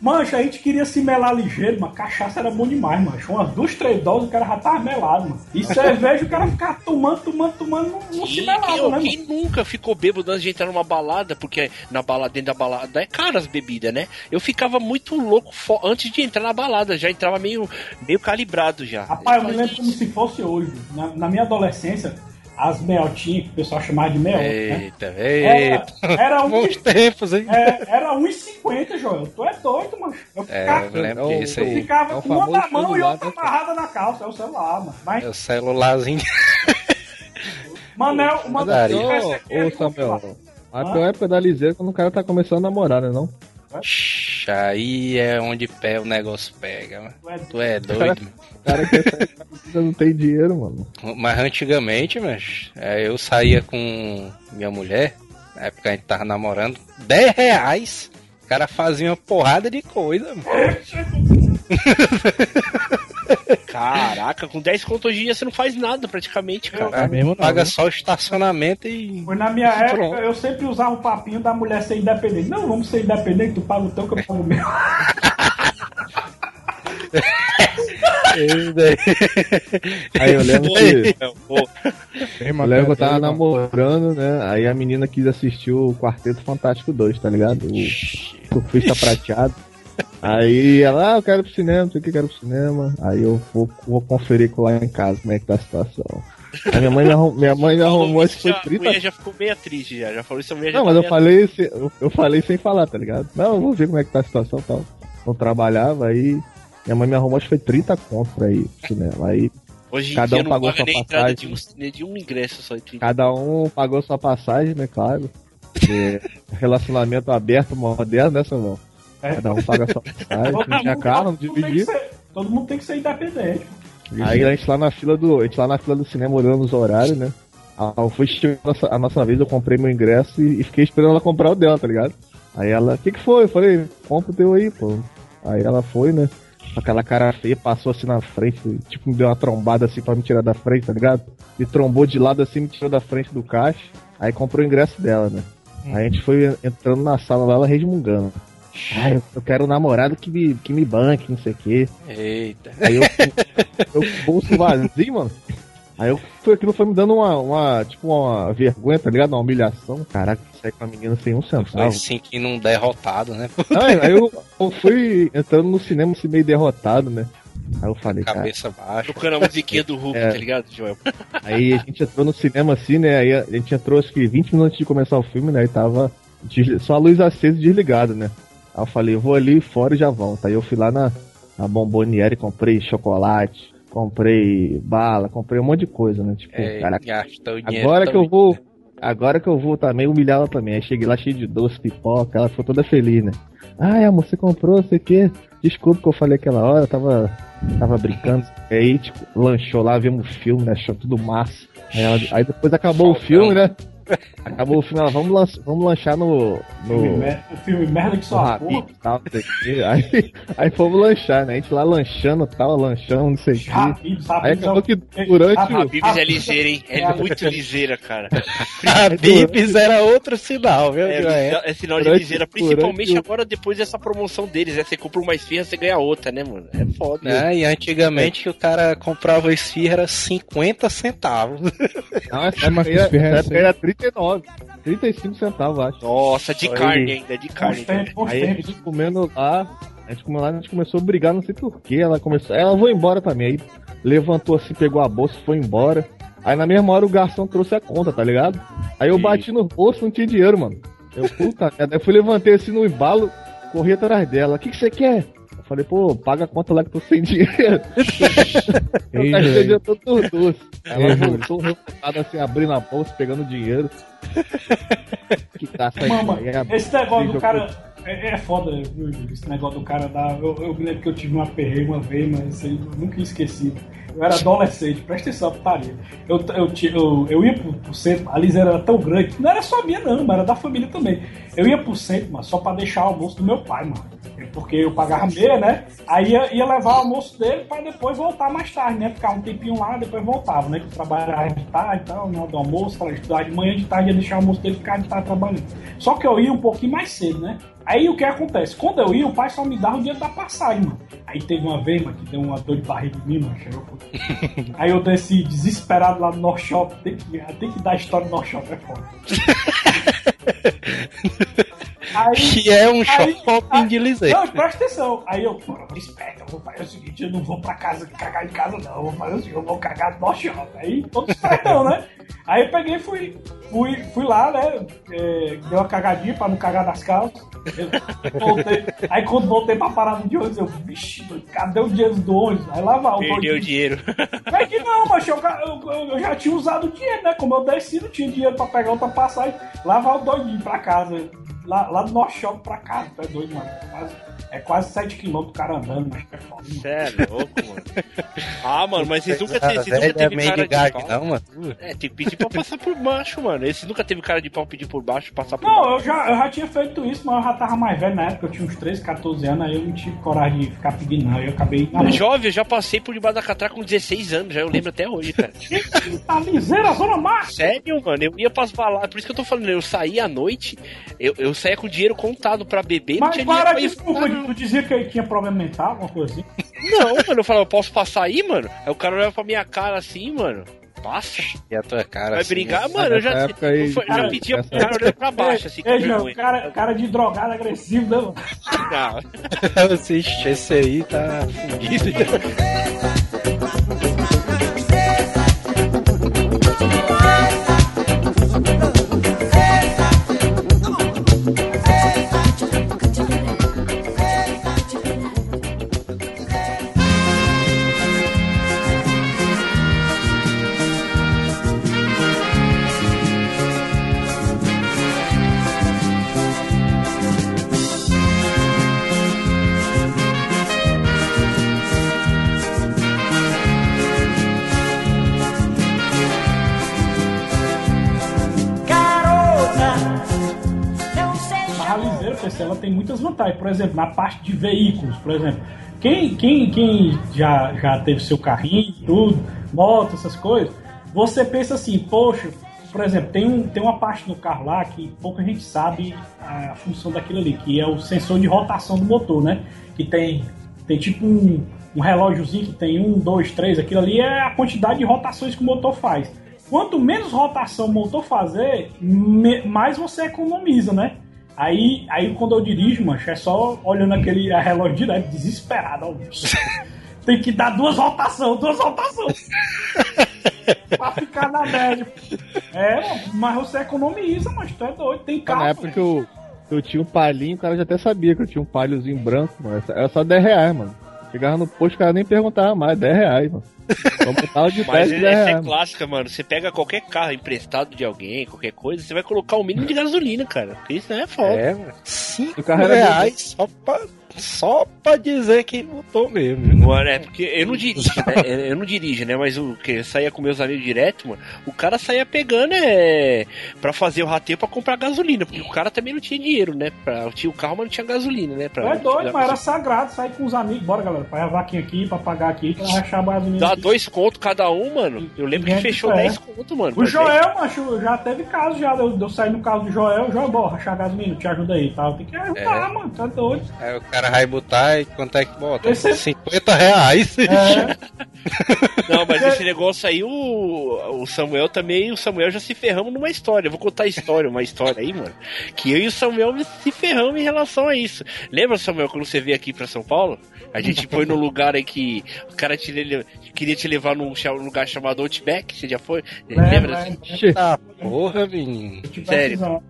Mancha, a gente queria se melar ligeiro, mas cachaça era bom demais, mano. Umas duas, três doses, o cara já tava melado, mano. E cerveja, o cara ficava tomando, tomando, tomando, não, não se melava, quem- né, mano? quem nunca ficou bêbado antes de entrar numa balada? Porque na balada, dentro da balada é caro as bebidas, né? Eu ficava muito louco antes de entrar na balada, já entrava meio, meio calibrado já. Rapaz, eu me lembro como se fosse hoje. Na, na minha adolescência, as meiotinhas, que o pessoal chamava de né? Eita, Era, eita. era, um, Bons tempos, hein? é, era 1,50, Joel. Tu é doido, mano. Eu É, ficava, eu lembro É o- disso eu aí. ficava É com uma na mão e outra né, amarrada na calça. É o celular, mano. Mas, É o celularzinho. Manel, [LAUGHS] o Manel Ô, ô Samuel, a pior época da liseira é quando o cara tá começando a namorar, né não? Aí é onde pé o negócio pega, mano. Tu é é doido. O cara quer sair com a menina, não tem dinheiro, mano. Mas antigamente, mas é, eu saía com minha mulher, na época a gente tava namorando, 10 reais. O cara fazia uma porrada de coisa, mano. [LAUGHS] Caraca, com 10 conto hoje em dia você não faz nada praticamente, cara. É mesmo não, Paga né? só o estacionamento e. Foi na minha [LAUGHS] época, Pronto. eu sempre usava o papinho da mulher ser independente. Não, vamos ser independente, tu paga o teu que eu pago o meu. [LAUGHS] Aí eu lembro que. Eu lembro que eu tava namorando, né? Aí a menina quis assistir o Quarteto Fantástico 2, tá ligado? O surfista prateado. Aí ela, ah, eu quero ir pro cinema, não sei o que, quero ir pro cinema. Aí eu vou, vou conferir com lá em casa como é que tá a situação. Aí minha mãe me arrumou, minha mãe me arrumou acho que foi já, a 30 mulher já ficou meio triste já. Já falou isso a já Não, tá mas eu falei, se- eu, eu falei sem falar, tá ligado? Não, eu vou ver como é que tá a situação e tal. Não trabalhava, aí minha mãe me arrumou, acho que foi 30 conto pra ir pro cinema. Aí Hoje cada um pagou sua entrada de passagem. um, de um ingresso só. entre- cada um pagou sua passagem, né, claro. É, [LAUGHS] relacionamento aberto, moderno, né, Samuel? É. Cada um paga sua [LAUGHS] passagem, não tinha carro, não ser, todo mundo tem que ser independente. Aí a gente lá na fila do. A gente lá na fila do cinema olhando os horários, né? Ah, eu fui chegando a nossa, a nossa vez, eu comprei meu ingresso e, e fiquei esperando ela comprar o dela, tá ligado? Aí ela, o que que foi? Eu falei, compra o teu aí, pô. Aí ela foi, né? Com aquela cara feia, passou assim na frente, tipo, me deu uma trombada assim pra me tirar da frente, tá ligado? Me trombou de lado assim, me tirou da frente do caixa. Aí comprou o ingresso dela, né? Aí a gente foi entrando na sala lá, ela resmungando. Ai, eu quero um namorado que me, que me banque, não sei o quê. Eita. Aí eu, [LAUGHS] eu com o bolso vazio, mano. Aí eu, foi, aquilo foi me dando uma, uma, tipo, uma vergonha, tá ligado? Uma humilhação. Caraca, sair com a menina sem um Foi centavo. assim que não derrotado, né? Aí, aí eu, eu fui entrando no cinema assim, meio derrotado, né? Aí eu falei, cara. Cabeça baixa. Tocando a musiquinha do Hulk, É. tá ligado, Joel? Aí a gente entrou no cinema assim, né? Aí a gente entrou acho que 20 minutos antes de começar o filme, né? Aí tava só a luz acesa e desligado, né? Aí eu falei, eu vou ali fora e já volto. Aí eu fui lá na, na Bomboniere, comprei chocolate, comprei bala, comprei um monte de coisa, né? Tipo, É, gastou dinheiro. agora que eu vou. Agora que eu vou também humilhar ela também. Aí cheguei lá cheio de doce, pipoca, ela ficou toda feliz, né? Ai, amor, você comprou, sei o quê. Desculpa que eu falei aquela hora, eu tava, tava brincando. [LAUGHS] Aí, tipo, lanchou lá, vimos o filme, né? Achou tudo massa. Aí, ela- aí depois acabou o filme, né? Acabou o filme, ela, vamos, lan- vamos lanchar no. Filme, no mer- o filme merda que só tal. Aí, aí fomos lanchar, né? A gente lá lanchando tal, lanchando, não sei o. Habibs, Aí é acabou que durante Ah, o. A Bibis é ligeira, hein? É muito ligeira, cara. [LAUGHS] A Bibis era outro sinal, viu? É, é sinal de Durante- ligeira, principalmente durante agora depois dessa promoção deles. É, você compra uma esfirra, você ganha outra, né, mano? É foda. Né? E antigamente o cara comprava esfirra era 50 centavos. Não, essa É, época, esfirra era, é essa época era 39. 35 centavos, acho. Nossa, de Aí- carne ainda, de Bons carne. Aí a gente comendo lá, a gente comeu lá, a gente começou a brigar, não sei porquê. Ela começou. Ela vou embora também. Aí levantou assim, pegou a bolsa foi embora. Aí na mesma hora o garçom trouxe a conta, tá ligado? Aí eu Sim. bati no bolso, não tinha dinheiro, mano. Eu, puta [LAUGHS] merda. Aí eu fui levantei assim no embalo, corri atrás dela. O que, que você quer? Eu falei, pô, paga a conta lá que eu tô sem dinheiro. [LAUGHS] eu Ei, gastei dinheiro todo doce. Ela voltou revoltada assim, abrindo a bolsa, pegando dinheiro. [LAUGHS] que caça aí, Mama, aí é- esse negócio do cara. É, é foda? Esse negócio do cara dar. Eu, eu me lembro que eu tive uma perreio uma vez, mas eu nunca esqueci. Eu era adolescente, presta atenção, putaria. Eu, eu, eu, eu ia pro, pro centro, a Lisa era tão grande, não era só minha, não, mas era da família também. Eu ia pro centro, mano, só pra deixar o almoço do meu pai, mano. Porque eu pagava meia, né? Aí ia, ia levar o almoço dele pra depois voltar mais tarde, né? Ficar um tempinho lá, depois voltava, né? Que trabalhava de tarde e tal, hora do almoço, pra estudar de manhã, de tarde ia deixar o almoço dele ficar de tarde trabalhando. Só que eu ia um pouquinho mais cedo, né? Aí o que acontece? Quando eu ia, o pai só me dava o dinheiro da passagem, mano. Aí teve uma vez, mano, que deu uma dor de barriga em mim, mano. chegou- [LAUGHS] Aí eu desci desesperado lá no North Shop. Tem que, tem que dar a história do North Shop, é foda. [LAUGHS] Aí, Que é um Aí- shopping aí- de Liseiro. Não, presta atenção. Aí eu, pô, esperto, eu vou fazer o seguinte, eu não vou pra casa cagar em casa, não. Eu vou fazer o seguinte, eu vou cagar no shopping. Aí, todo [LAUGHS] espertão, né? Aí eu peguei e fui, fui, fui lá, né? É, dei uma cagadinha pra não cagar nas calças. Voltei. Aí quando voltei pra parada de ônibus, eu, vixe, cadê o dinheiro do ônibus? Aí lá vai o Perdeu o dinheiro. É que não, mas eu, eu, eu já tinha usado o dinheiro, né? Como eu desci, não tinha dinheiro pra pegar outra passagem. Lá vai o doidinho pra casa. Lá, lá do Norte Shopping pra casa, tu é doido, mano. É quase, é quase 7km o cara andando, mas é foda. mano. Cê é louco, mano. Ah, mano, mas vocês nunca, vocês nunca é teve cara de de pau? não, mano. É, tem que pedir pra passar por baixo, mano. Esse nunca teve cara de pau pedir por baixo, passar por Não, baixo. eu já, eu já tinha feito isso, mas eu já tava mais velho na época, eu tinha uns 13, 14 anos, aí eu não tive coragem de ficar pedindo, não. Aí eu acabei. Jovem, eu já passei por debaixo da catraca com 16 anos, já eu lembro até hoje, cara. [LAUGHS] Tá liseira, zona massa! Sério, mano, eu ia pras baladas, por isso que eu tô falando, eu saía à noite, eu, eu saía com dinheiro contado pra beber, não Mas tinha para, dinheiro pra desculpa, tu dizia que ele tinha problema mental, alguma coisa assim? Não, mano, eu falava, eu posso passar aí, mano? Aí o cara olhava pra minha cara assim, mano. Passa. E a tua cara Vai assim, brigar, mano. Eu já, aí, já cara, pedia pro essa- cara olhando pra baixo, assim, João, vergonha. cara, cara de drogado agressivo, né, mano? Não. [LAUGHS] Esse, esse aí tá fudido. [LAUGHS] muitas vantagens. Por exemplo, na parte de veículos, por exemplo. Quem, quem, quem já, já teve seu carrinho, tudo, moto, essas coisas, você pensa assim, poxa, por exemplo, tem, um, tem uma parte no carro lá que pouca gente sabe a função daquilo ali, que é o sensor de rotação do motor, né? Que tem, tem tipo um, um relógiozinho que tem um, dois, três, aquilo ali é a quantidade de rotações que o motor faz. Quanto menos rotação o motor fazer, mais você economiza, né? Aí, aí quando eu dirijo, mancho, é só olhando aquele relógio direto, desesperado. ó. [LAUGHS] Tem que dar duas rotações, duas rotações. [LAUGHS] pra ficar na média. É, mas você economiza, mas tu é doido. Tem carro. Na época que eu, que eu tinha um palhinho, o cara já até sabia que eu tinha um palhozinho branco, mano. Era só 10 reais, mano. Chegava no posto, o cara nem perguntava mais, 10 reais, mano. Vamos de 10 Mas de 10 essa é clássica, mano. Você pega qualquer carro emprestado de alguém, qualquer coisa, você vai colocar o mínimo de gasolina, cara. Porque isso é foda. É, mano. Cinco O carro era reais só pra, só pra dizer que botou mesmo. Mano, é porque eu não dirijo, né? [LAUGHS] Eu não dirijo, né? Mas o que? Eu saía com meus amigos direto, mano. O cara saía pegando é. pra fazer o rateio pra comprar gasolina. Porque o cara também não tinha dinheiro, né? Pra, tinha o carro, mas não tinha gasolina, né? Pra, é doido, mas era sagrado sair com os amigos. Bora, galera, pra a vaquinha aqui, pra pagar aqui, pra rachar a gasolina. Dá aqui. dois contos cada um, mano. Eu lembro que fechou é. 10 contos, mano. O Joel, macho, já teve caso já. Eu, eu saí no carro do Joel, Joel, bora, rachar a gasolina, te ajuda aí, tá? Tem que ajudar, É. mano, tá doido. Aí o cara vai botar e quanto é que bota? Esse- 50 reais. É, [LAUGHS] Não, mas esse negócio aí, o, o Samuel também, o Samuel já se ferramos numa história. Eu vou contar a história, uma história aí, mano. Que eu e o Samuel se ferramos em relação a isso. Lembra, Samuel, quando você veio aqui pra São Paulo? A gente foi num lugar aí que o cara te, queria te levar num lugar chamado Outback. Você já foi? Lembra? lembra, Tá, porra, menino. Sério.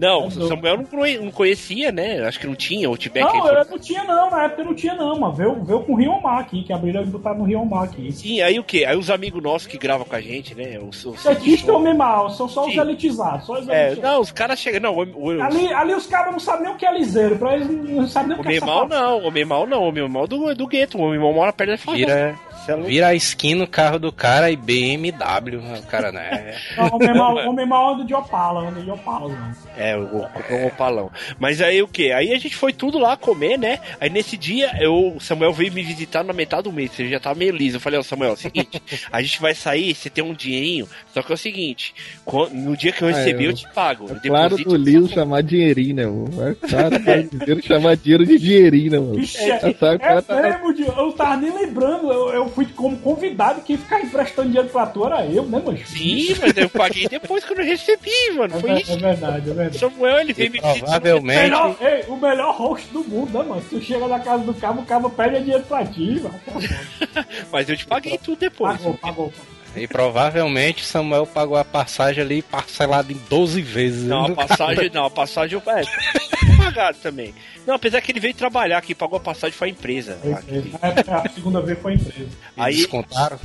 Não, o Samuel não, conhe- não conhecia, né? Acho que não tinha Outback. Não, foi- eu não tinha não, na época não tinha não, mano. Veio, veio com o Rio Mar aqui, que abriram e botaram no Rio Mar aqui. Sim, aí o que? Aí os amigos nossos que gravam com a gente, né? Os, os, Petista ou mal, são só os Sim. elitizados, só os é, elitizados. não, os caras chegam. Não, o, o, Ali, ali os caras não sabem nem o que é liseiro, pra eles não sabem nem o que é Homem mal safado. não, homem mal não, homem mal do, do gueto, o homem mal mora perto da favela. Vira, Cê é vira a skin no carro do cara e BMW. O cara, né? [LAUGHS] Não, homem mal, homem mal anda de Opala, anda de Opala, mano. É, o um opalão. Mas aí o que? Aí a gente foi tudo lá comer, né? Aí nesse dia eu, o Samuel veio me visitar na metade do mês, ele já tava meio liso. Eu falei, ó, Samuel, é o seguinte, [LAUGHS] a gente vai sair, você tem um dinheirinho, só que é o seguinte, no dia que eu Ah, receber eu- eu te pago. É eu claro do seu- chamar dinheirinho, né, mano? É claro, brasileiro chamar dinheiro de dinheirinho, né, mano? Já é, o é tá Dio, eu tava nem lembrando, eu, eu fui como convidado, quem ficar emprestando dinheiro pra tu era eu, né, mano? Sim, mas eu paguei depois que eu recebi, mano. É, Foi ver- isso. é verdade, é verdade. Samuel, ele veio me provavelmente. Melhor, ei, o melhor host do mundo, né, mano? Tu chega na casa do cabo, o cabo pede dinheiro pra ti, mano. [LAUGHS] Mas eu te paguei tudo depois. Pagou, pagou. E provavelmente Samuel pagou a passagem ali parcelada em 12 vezes. Não, a né? passagem, não, a passagem eu é, pagado também. Não, apesar que ele veio trabalhar, quem pagou a passagem foi a empresa. Foi empresa. É, a segunda vez foi empresa. Eles Aí- descontaram.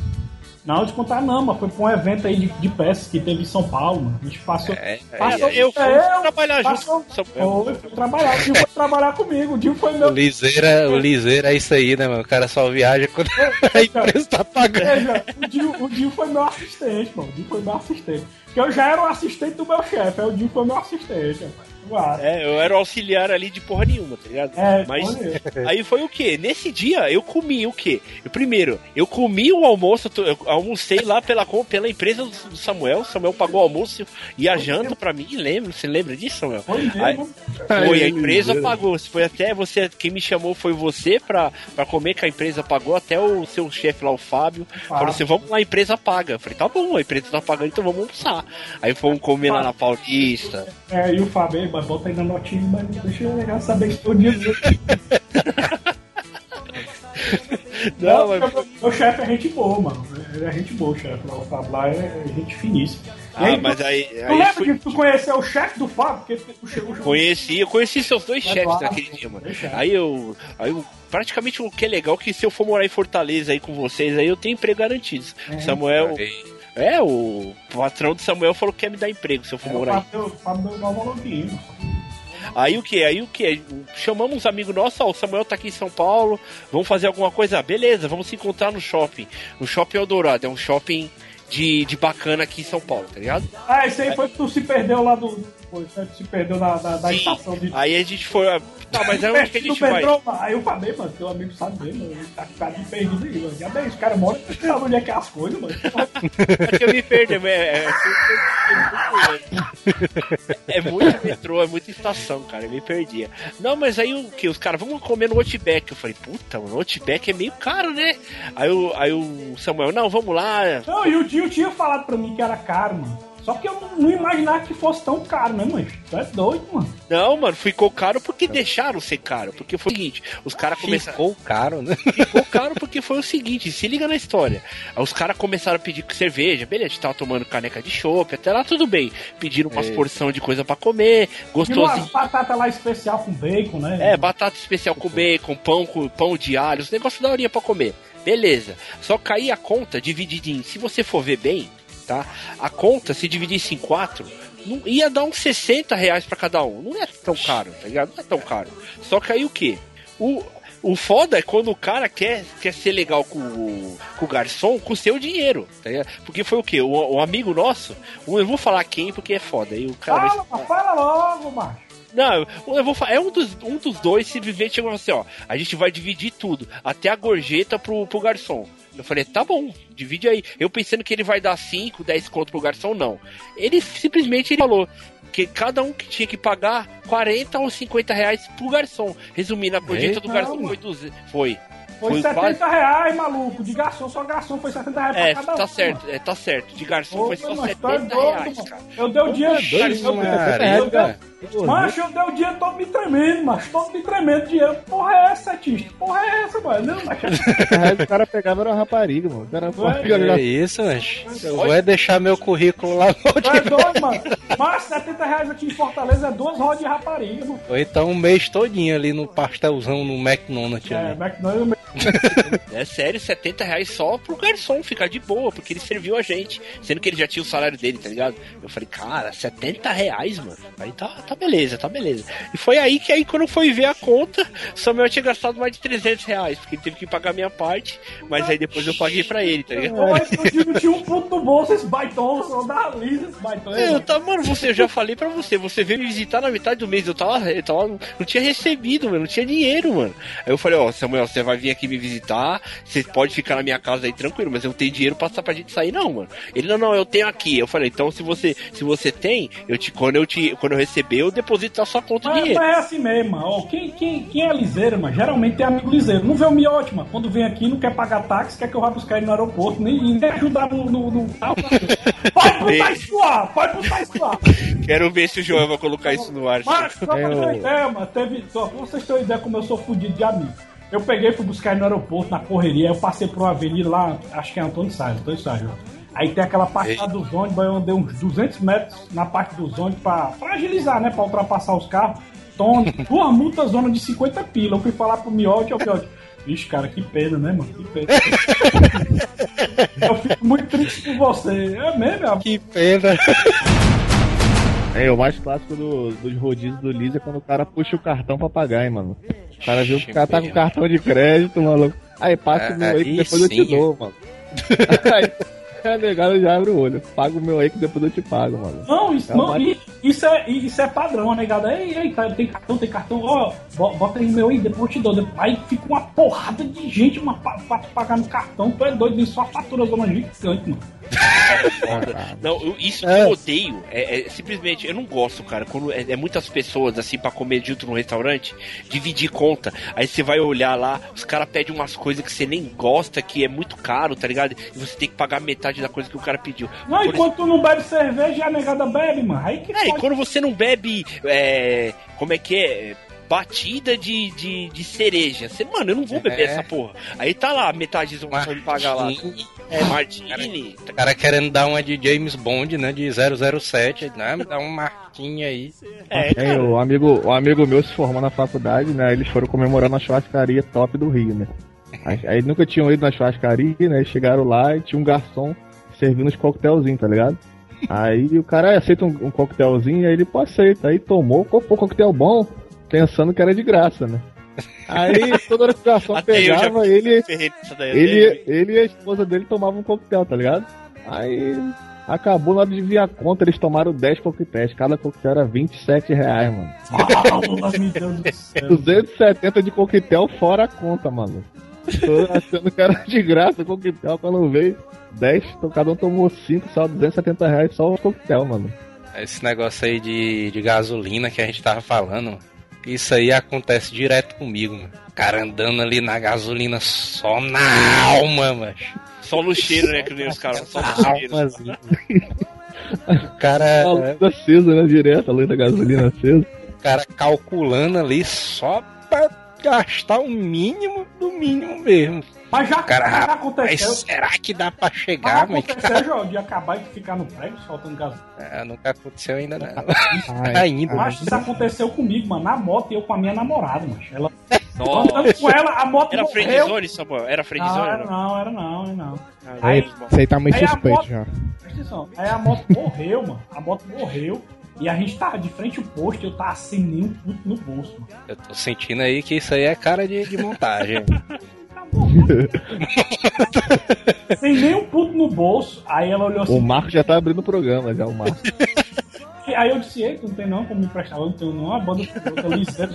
Não, descontar não, mas foi pra um evento aí de, de peças que teve em São Paulo, mano. A gente passou. É, passou eu fui eu, trabalhar junto passou- com o. Foi, foi trabalhar. O Dinho foi trabalhar comigo. O Dinho foi O meu. liseira, o liseira é isso aí, né, mano? O cara só viaja quando [LAUGHS] a empresa tá pagando. Veja, o Dinho, o Dinho foi meu assistente, mano. O Dinho foi meu assistente. Porque eu já era o assistente do meu chefe, aí o Dinho foi meu assistente, rapaz. É, eu era o auxiliar ali de porra nenhuma, tá ligado? É, Mas foi [LAUGHS] aí foi o quê? Nesse dia eu comi o quê? Eu, primeiro, eu comi o almoço, eu almocei lá pela, pela empresa do Samuel. O Samuel pagou o almoço e a janta pra mim, lembra? Você lembra disso, Samuel? Foi Aí-. Foi, a empresa pagou. Foi até você, quem me chamou foi você pra, pra comer, que a empresa pagou, até o seu chefe lá, o Fábio, falou assim: vamos lá, a empresa paga. Eu falei, tá bom, a empresa tá pagando, então vamos almoçar. Aí fomos comer lá na Paulista. É, e o Fábio, "Ei, mas bota aí na notinha, mas deixa eu já saber que todo dia. [LAUGHS] Não, Não, mas- meu, meu chefe é gente boa, mano. Ele é gente boa, o chefe. O Fábio lá é gente finíssima. Ah, aí, mas tu, aí. tu aí lembra fui- de tu conhecer o chefe do Fábio? Porque o chefe. o- Conheci, eu conheci seus dois chefes Eduardo, naquele dia, mano. Aí eu, aí eu. Praticamente o que é legal é que se eu for morar em Fortaleza aí com vocês, aí eu tenho emprego garantido. Samuel. É, o patrão do Samuel falou que quer me dar emprego se eu for É, morar o Fábio. Aí o que? Aí o que? Chamamos uns amigos nossos, ó, o Samuel tá aqui em São Paulo, vamos fazer alguma coisa? Beleza, vamos se encontrar no shopping. No Shopping Eldorado, é um shopping de, de bacana aqui em São Paulo, tá ligado? Ah, esse aí foi que tu se perdeu lá do. Foi, se perdeu da, da Sim. estação de. Aí a gente foi. Tá, mas [LAUGHS] que a gente vai? metrô, mano. Aí eu falei, mano, teu amigo sabe mesmo, ele tá ficado perdido aí, mano. Já bem, os caras moram, sabe onde é que é as coisas, mano. É que eu me perdi, é, é, é, é muito metrô, é muita estação, cara, eu me perdia. Não, mas aí o que? Os caras, vamos comer no Outback. Eu falei, puta, mano, o Outback é meio caro, né? Aí, o, aí o Samuel, não, vamos lá. Não, e o tio tinha falado pra mim que era caro, mano. Só que eu não, imaginava que fosse tão caro, né, mano? Tu é doido, mano. Não, mano, ficou caro porque deixaram ser caro. Porque foi o seguinte, os caras começaram. Ficou caro, né? Ficou caro porque foi o seguinte, se liga na história. Os caras começaram a pedir cerveja, beleza, a gente tava tomando caneca de chopp, até lá tudo bem. Pediram umas É. porção de coisa pra comer, E gostosinho. umas batatas lá especial com bacon, né? É, batata especial com bacon, pão com pão de alho, os negócios da horinha pra comer. Beleza. Só cair a conta dividida em, se você for ver bem, tá? A conta, se dividisse em quatro, não, ia dar uns 60 reais pra cada um. Não é tão caro, tá ligado? Não é tão caro. Só que aí o quê? O, o foda é quando o cara quer, quer ser legal com o, com o garçom com o seu dinheiro, tá ligado? Porque foi o quê? O, o amigo nosso, eu vou falar quem porque é foda. Aí o cara vai- Fala, mas fala logo, macho. Não, eu vou falar. É um dos, um dos dois simplesmente chegou assim, ó. A gente vai dividir tudo, até a gorjeta pro, pro garçom. Eu falei, tá bom, divide aí. Eu pensando que ele vai dar 5, 10 conto pro garçom, não. Ele simplesmente ele falou que cada um que tinha que pagar 40 ou 50 reais pro garçom. Resumindo, a gorjeta do Eita, garçom mano. foi 200. Foi. Foi, Foi 70 quase- reais, maluco. De garçom, só garçom foi 70 reais É, pra cada um. tá certo, é, tá certo. De garçom Ô, foi só tu é 70 doido, reais, mano. cara. Eu dei o dia. eu, Maria. eu, Macho, eu dei o dia todo me tremendo, macho. Todo me tremendo. Dinheiro. Porra é essa, Setista? Porra é essa, mano? Não, macho. [LAUGHS] O cara pegava era uma rapariga, mano. O cara Ué, É isso, mas eu vou é deixar meu currículo lá no é doido, mano. Mas 70 reais aqui em Fortaleza é duas rodas de rapariga, mano. Ou então um mês todinho ali no pastelzão no McDonald's. É, ali. McDonald's. [LAUGHS] É sério, 70 reais só pro garçom ficar de boa, porque ele serviu a gente. Sendo que ele já tinha o salário dele, tá ligado? Eu falei, cara, 70 reais, mano. Aí tá, tá beleza, tá beleza. E foi aí que aí quando foi ver a conta, Samuel tinha gastado mais de 300 reais, porque ele teve que pagar a minha parte, mas aí depois eu paguei pra ele, tá ligado? Mas eu digo, tinha um puto no bolso, esse baitão, só dá lisa esse baitão. Eu mano, você, eu já falei pra você, você veio me visitar na metade do mês, eu tava, eu tava, não tinha recebido, mano, não tinha dinheiro, mano. Aí eu falei, ó, Samuel, você vai vir aqui aqui me visitar, você pode ficar na minha casa aí tranquilo, mas eu não tenho dinheiro pra, pra gente sair, não, mano. Ele, não, não, eu tenho aqui. Eu falei, então se você, se você tem, eu te, quando, eu te, quando eu receber, eu deposito na sua conta o Mas, dinheiro. mas é assim mesmo, ó. Quem, quem, quem é liseiro, mano, geralmente tem amigo liseiro. Não vê o miote, mano. Quando vem aqui, não quer pagar táxi, quer que eu vá buscar ele no aeroporto, nem, nem ajudar no, no, no carro. Pode botar isso lá, pode botar isso lá. Quero ver se o João vai colocar isso no ar. Mas, só pra ter uma ideia, mano, teve. Só pra vocês terem uma ideia como eu sou fudido de amigo. Eu peguei, fui buscar ele no aeroporto, na correria, eu passei por uma avenida lá, acho que é Antônio Salles, Antônio Salles. ó. Aí tem aquela parte lá dos ônibus, aí eu andei uns 200 metros na parte dos ônibus pra, pra agilizar, né, pra ultrapassar os carros. Então, duas [LAUGHS] multas zona de 50 pila. Eu fui falar pro Miote, ó, Miote. Vixe, cara, que pena, né, mano? Que pena. [LAUGHS] eu fico muito triste por você. É mesmo, Que pena. É, o mais clássico do- dos rodízios do Liz é quando o cara puxa o cartão pra pagar, hein, mano. O cara viu que o cara tá com cartão de crédito, maluco. Aí passa o meu aí que depois eu te dou, mano. [LAUGHS] aí a negada já abre o olho. Paga o meu aí que depois eu te pago, mano. Não, isso, É não, uma- isso, é, isso é padrão, né, galera? Ei, ei, tá, tem cartão, tem cartão, ó, bo- bota aí meu aí, depois eu te dou. Depois- Aí fica uma porrada de gente uma, pra, pra pagar no cartão, tu é doido, vem só a fatura zona gigante, mano. [LAUGHS] Não, eu- isso que eu odeio é, é simplesmente, eu não gosto, cara, quando é, é muitas pessoas assim pra comer junto no restaurante, dividir conta. Aí você vai olhar lá, os caras pedem umas coisas que você nem gosta, que é muito caro, tá ligado? E você tem que pagar metade da coisa que o cara pediu. Não, Por enquanto tu não bebe cerveja, a negada bebe, mano. Aí que É, e fode. quando você não bebe, é, como é que é? Batida de, de, de cereja. Você, mano, eu não vou beber É. essa porra. Aí tá lá, metade do pagar lá. É, Martini. O cara querendo dar uma de James Bond, né? De 007. Né? Me dá um marquinho aí. É, É, cara. o amigo, o amigo meu se formou na faculdade, né? Eles foram comemorar na churrascaria top do Rio, né? Aí, nunca tinham ido na churrascaria, né? Chegaram lá e tinha um garçom servindo os coquetelzinhos, tá ligado? Aí o cara "Ah, aceita um, um coquetelzinho, aí ele, pô, aceita. Aí tomou, pô, coquetel bom, pensando que era de graça, né? Aí toda hora que o garçom Até pegava, ele, ele, ele e a esposa dele tomavam um coquetel, tá ligado? Aí acabou na hora de vir a conta, eles tomaram 10 coquetéis. Cada coquetel era 27 reais, mano. Ah, meu Deus do céu. 270 de coquetel fora a conta, mano. Tô achando que era de graça o coquetel quando veio. 10, então cada um tomou 5, só 270 reais só o coquetel, mano. Esse negócio aí de, de gasolina que a gente tava falando, isso aí acontece direto comigo, mano. O cara andando ali na gasolina só na alma, mano. Só no cheiro, né? Que nem os caras. Só no cheiro. Alma, assim. [LAUGHS] O cara, A luz acesa, né? Direto, a luz da gasolina acesa. o cara calculando ali só pra gastar o mínimo do mínimo mesmo. Mas já, Cara, já Mas aconteceu. será que dá pra chegar, mas aconteceu, João, de acabar de ficar no prédio soltando gasolina. Ah, nunca aconteceu ainda não. Ai, Ainda. Mas isso aconteceu comigo, mano, na moto e eu com a minha namorada, mano. Ela, andando com ela, a moto Era morreu. friendzone, Samuel? Era Não, friendzone? era não, era não, era não. Ah, Aí- não. Você aí tá meio a suspeito moto- já. Presta atenção. Aí a moto morreu, mano. A moto morreu. E a gente tava de frente ao posto e eu tava sem nenhum puto no bolso, mano. Eu tô sentindo aí que isso aí é cara de, de montagem. [LAUGHS] [LAUGHS] Sem nenhum puto no bolso. Aí ela olhou O assim. Marco já tá abrindo o programa, já, o Marco. Aí eu disse, ei, tu não tem não como me emprestar, eu não tenho não, a banda outra liseira.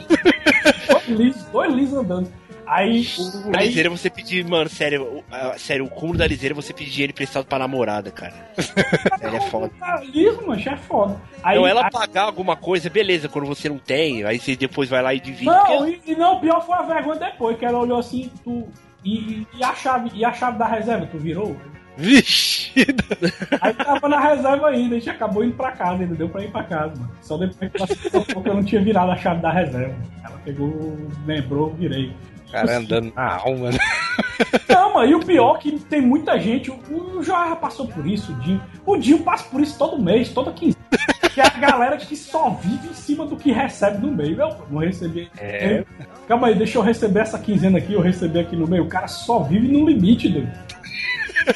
Dois lis, dois andando. Aí, A aí liseira você pedir, mano, sério, o- a- sério, o cúmulo da liseira você pedir dinheiro emprestado pra namorada, cara. [LAUGHS] Ela é foda. Ah, liso, mano, é foda. Aí, Então ela aí- pagar alguma coisa, beleza, quando você não tem, aí você depois vai lá e divide. Não, porque- e, e não, o pior foi a vergonha depois, que ela olhou assim, tu. E, e- a chave, e a chave da reserva, tu virou? Vixe! [LAUGHS] Aí tava na reserva ainda, a gente acabou indo pra casa, ainda deu pra ir pra casa, mano. Só depois que eu não tinha virado a chave da reserva. Ela pegou, lembrou, virei. Cara andando na alma, né? Não, mano, e o pior é que tem muita gente, o, o João já passou por isso, o Dinho. O Dinho passa por isso todo mês, toda quinzena. Que é a galera que só vive em cima do que recebe no meio. Eu não recebi. É. Calma aí, deixa eu receber essa quinzena aqui, eu receber aqui no meio. O cara só vive no limite, doido.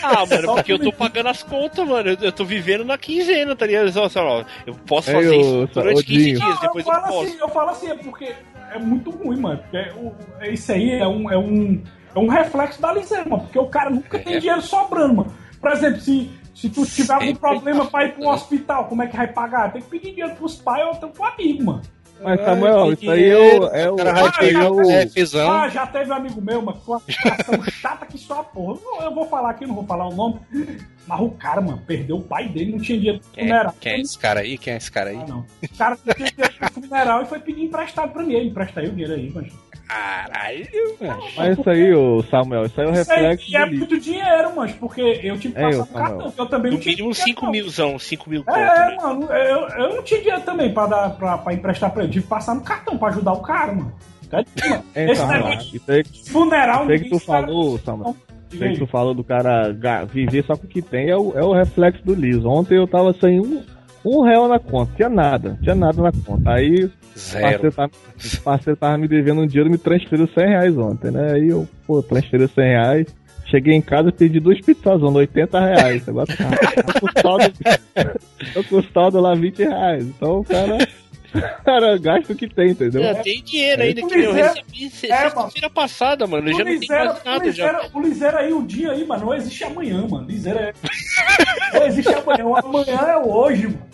Ah, mano, porque eu tô pagando as contas, mano. Eu, eu tô vivendo na quinzena, tá ligado? Só, só, eu posso fazer isso durante ô, 15 Dinho. dias, depois eu falo posso. assim, eu falo assim, é porque é muito ruim, mano. Porque o, é- isso aí é um, é, um, é um reflexo da liseira, mano. Porque o cara nunca tem É. dinheiro sobrando, mano. Por exemplo, se, se tu tiver algum Sempre problema tá pra ir pro hospital, como é que vai pagar? Tem que pedir dinheiro pros pais ou até pro amigo, mano. Mas, Samuel, isso aí é o. É o, cara Ah, vai já pegar o refizão. Ah, já teve um amigo meu, mano, com uma situação [LAUGHS] chata que só a porra. Eu, eu vou falar aqui, não vou falar o nome. Mas o cara, mano, perdeu o pai dele, não tinha dinheiro pro Quem, funeral. quem é esse cara aí? Quem é esse cara aí? Ah, não. O cara não tinha dinheiro pro funeral e foi pedir emprestado pra mim. Ele empresta aí o dinheiro aí, mas. Caralho, mano. Mas isso aí, ô Samuel, isso aí é o Isso aí reflexo é do lixo. muito dinheiro, mano, porque eu tive que É, passar eu, no cartão. Eu também No não tinha mínimo dinheiro, 5 não. milzão, 5 mil conto, É, né? mano, eu, eu não tinha dinheiro também pra, dar, pra, pra emprestar pra ele. Tive que passar no cartão pra ajudar o cara, mano. Mano, [LAUGHS] É, Esse negócio de isso aí, funeral. isso aí que tu falou, Samuel. Isso aí aí. que tu falou do cara viver só com o que tem é o, é o reflexo do liso. Ontem eu tava sem um, um real na conta, tinha nada, tinha nada na conta. Aí o Zero. parceiro, tava, o parceiro tava me devendo um dinheiro e me transferiu 100 reais ontem, né? Aí eu, pô, transferiu 100 reais. Cheguei em casa e pedi duas pizzas, 80 reais. Agora tô com saldo, tô com saldo lá 20 reais. Então o cara, o cara gasta o que tem, entendeu? É, tem dinheiro ainda O que eu recebi se- É, sexta-feira passada, mano. Eu O já não tenho mais nada já. O Liseiro aí, o dia aí, mano, não existe amanhã, mano. Liseiro é. [LAUGHS] não existe amanhã. O amanhã é o hoje, mano.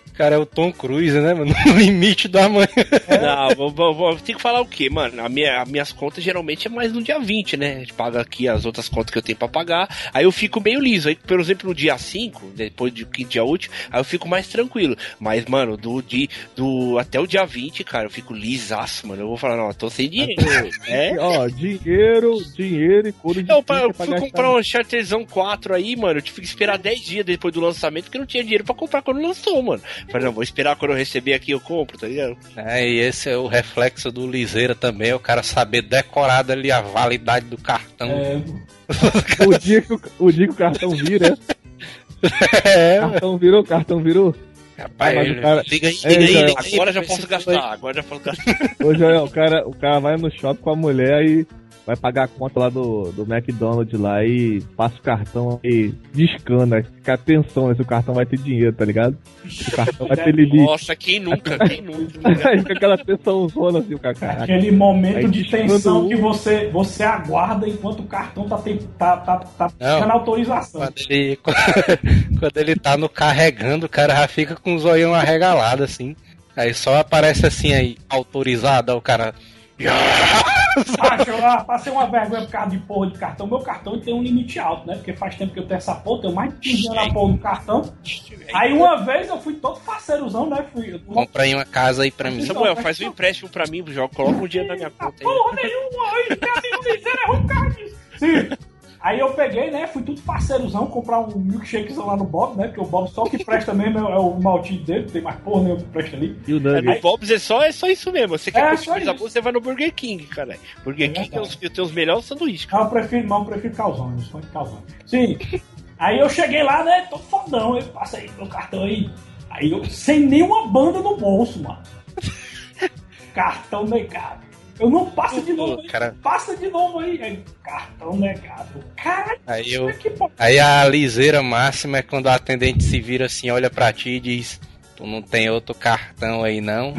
cara é o Tom Cruise, né, mano? [LAUGHS] No limite do amanhã. Não, vou, vou, vou- tem que falar o quê, mano? A minha, as minhas contas geralmente é mais no dia 20, né? A gente paga aqui as outras contas que eu tenho pra pagar. Aí eu fico meio liso. Aí, por exemplo, no dia 5, depois do quinto dia útil, aí eu fico mais tranquilo. Mas, mano, do, de, do até o dia 20, cara, eu fico lisaço, mano. Eu vou falar, não, eu tô sem dinheiro. [LAUGHS] É? Ó, dinheiro, dinheiro e couro de Eu, pa- eu pra fui comprar um Charterzão 4 aí, mano. Eu tive que esperar 10 dias depois do lançamento, porque eu não tinha dinheiro pra comprar quando lançou, mano. Falei, não, vou esperar quando eu receber aqui, eu compro, tá ligado? É, e esse é o reflexo do Liseira também, é o cara saber decorar ali a validade do cartão. É, [LAUGHS] O dia, que o, o dia que o cartão vira, É, o cartão virou, o cartão virou. rapaz, o cara- liga aí, É, liga aí, liga aí, Agora já posso gastar, agora já posso gastar. Ô, Joel, o cara, o cara vai no shopping com a mulher e vai pagar a conta lá do, do McDonald's lá e passa o cartão e descana. Fica atenção né, se o cartão vai ter dinheiro, tá ligado? Se o cartão vai ter limite. Nossa, quem nunca, quem nunca. [LAUGHS] Aí fica aquela tensão zona assim, o cara. Aquele momento Aí de tensão um. que você, você aguarda enquanto o cartão tá, tem, tá, tá, tá Não. dando autorização. Quando ele, [LAUGHS] quando ele tá no carregando, o cara já fica com o zoião arregalado, assim. Aí só aparece assim aí, autorizado, o cara. Macho, eu passei uma vergonha por causa de porra de cartão. Meu cartão tem um limite alto, né? Porque faz tempo que eu tenho essa porra, tenho mais de 15 anos na porra do cartão. Aí uma vez eu fui todo parceirozão, né? Fui. Compra aí uma casa aí pra mim. Samuel, faz um empréstimo pra mim, joga, coloca um dinheiro na minha conta aí. Porra nenhuma, meu amigo Liseiro é ruim por causa disso. Sim. Aí eu peguei, né? Fui tudo parceirozão comprar um milkshakezão lá no Bob, né? Porque o Bob só o que presta mesmo é o maltinho dele, tem mais porra nenhuma que presta ali. E o É, Nugget? no Bob's é só, é só isso mesmo. Você quer É, boa, você vai no Burger King, cara. Burger É King tem verdade. os, tem os melhores sanduíches. Mas eu prefiro, mas eu prefiro calzone, eu sou de calzone. Sim. Aí eu cheguei lá, né? Tô fodão, eu passei meu cartão aí. Aí eu, sem nenhuma banda no bolso, mano. [LAUGHS] Cartão negado. Eu não passo de novo aí. Cara. Passa de novo aí. aí cartão negado. Caralho, Aí eu. Aí a liseira máxima é quando a atendente se vira assim, olha pra ti e diz: Tu não tem outro cartão aí não?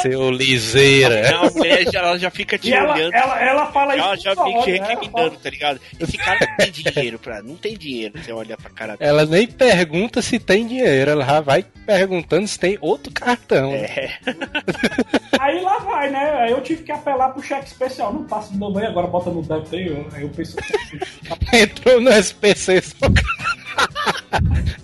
Seu liseira. Não, a mulher já, ela já fica te E ela, olhando. ela, ela fala Já, isso já com fica te né? Ela recriminando, tá ligado? Esse cara não tem dinheiro, pra, não tem dinheiro. Você olha pra cara dele. Ela nem pergunta se tem dinheiro, ela já vai perguntando se tem outro cartão. É, [LAUGHS] Aí lá vai, né? Aí eu tive que apelar pro cheque especial. Não passa de novo aí, agora bota no débito aí. eu- Aí eu penso. [LAUGHS] Entrou no SPC só [LAUGHS]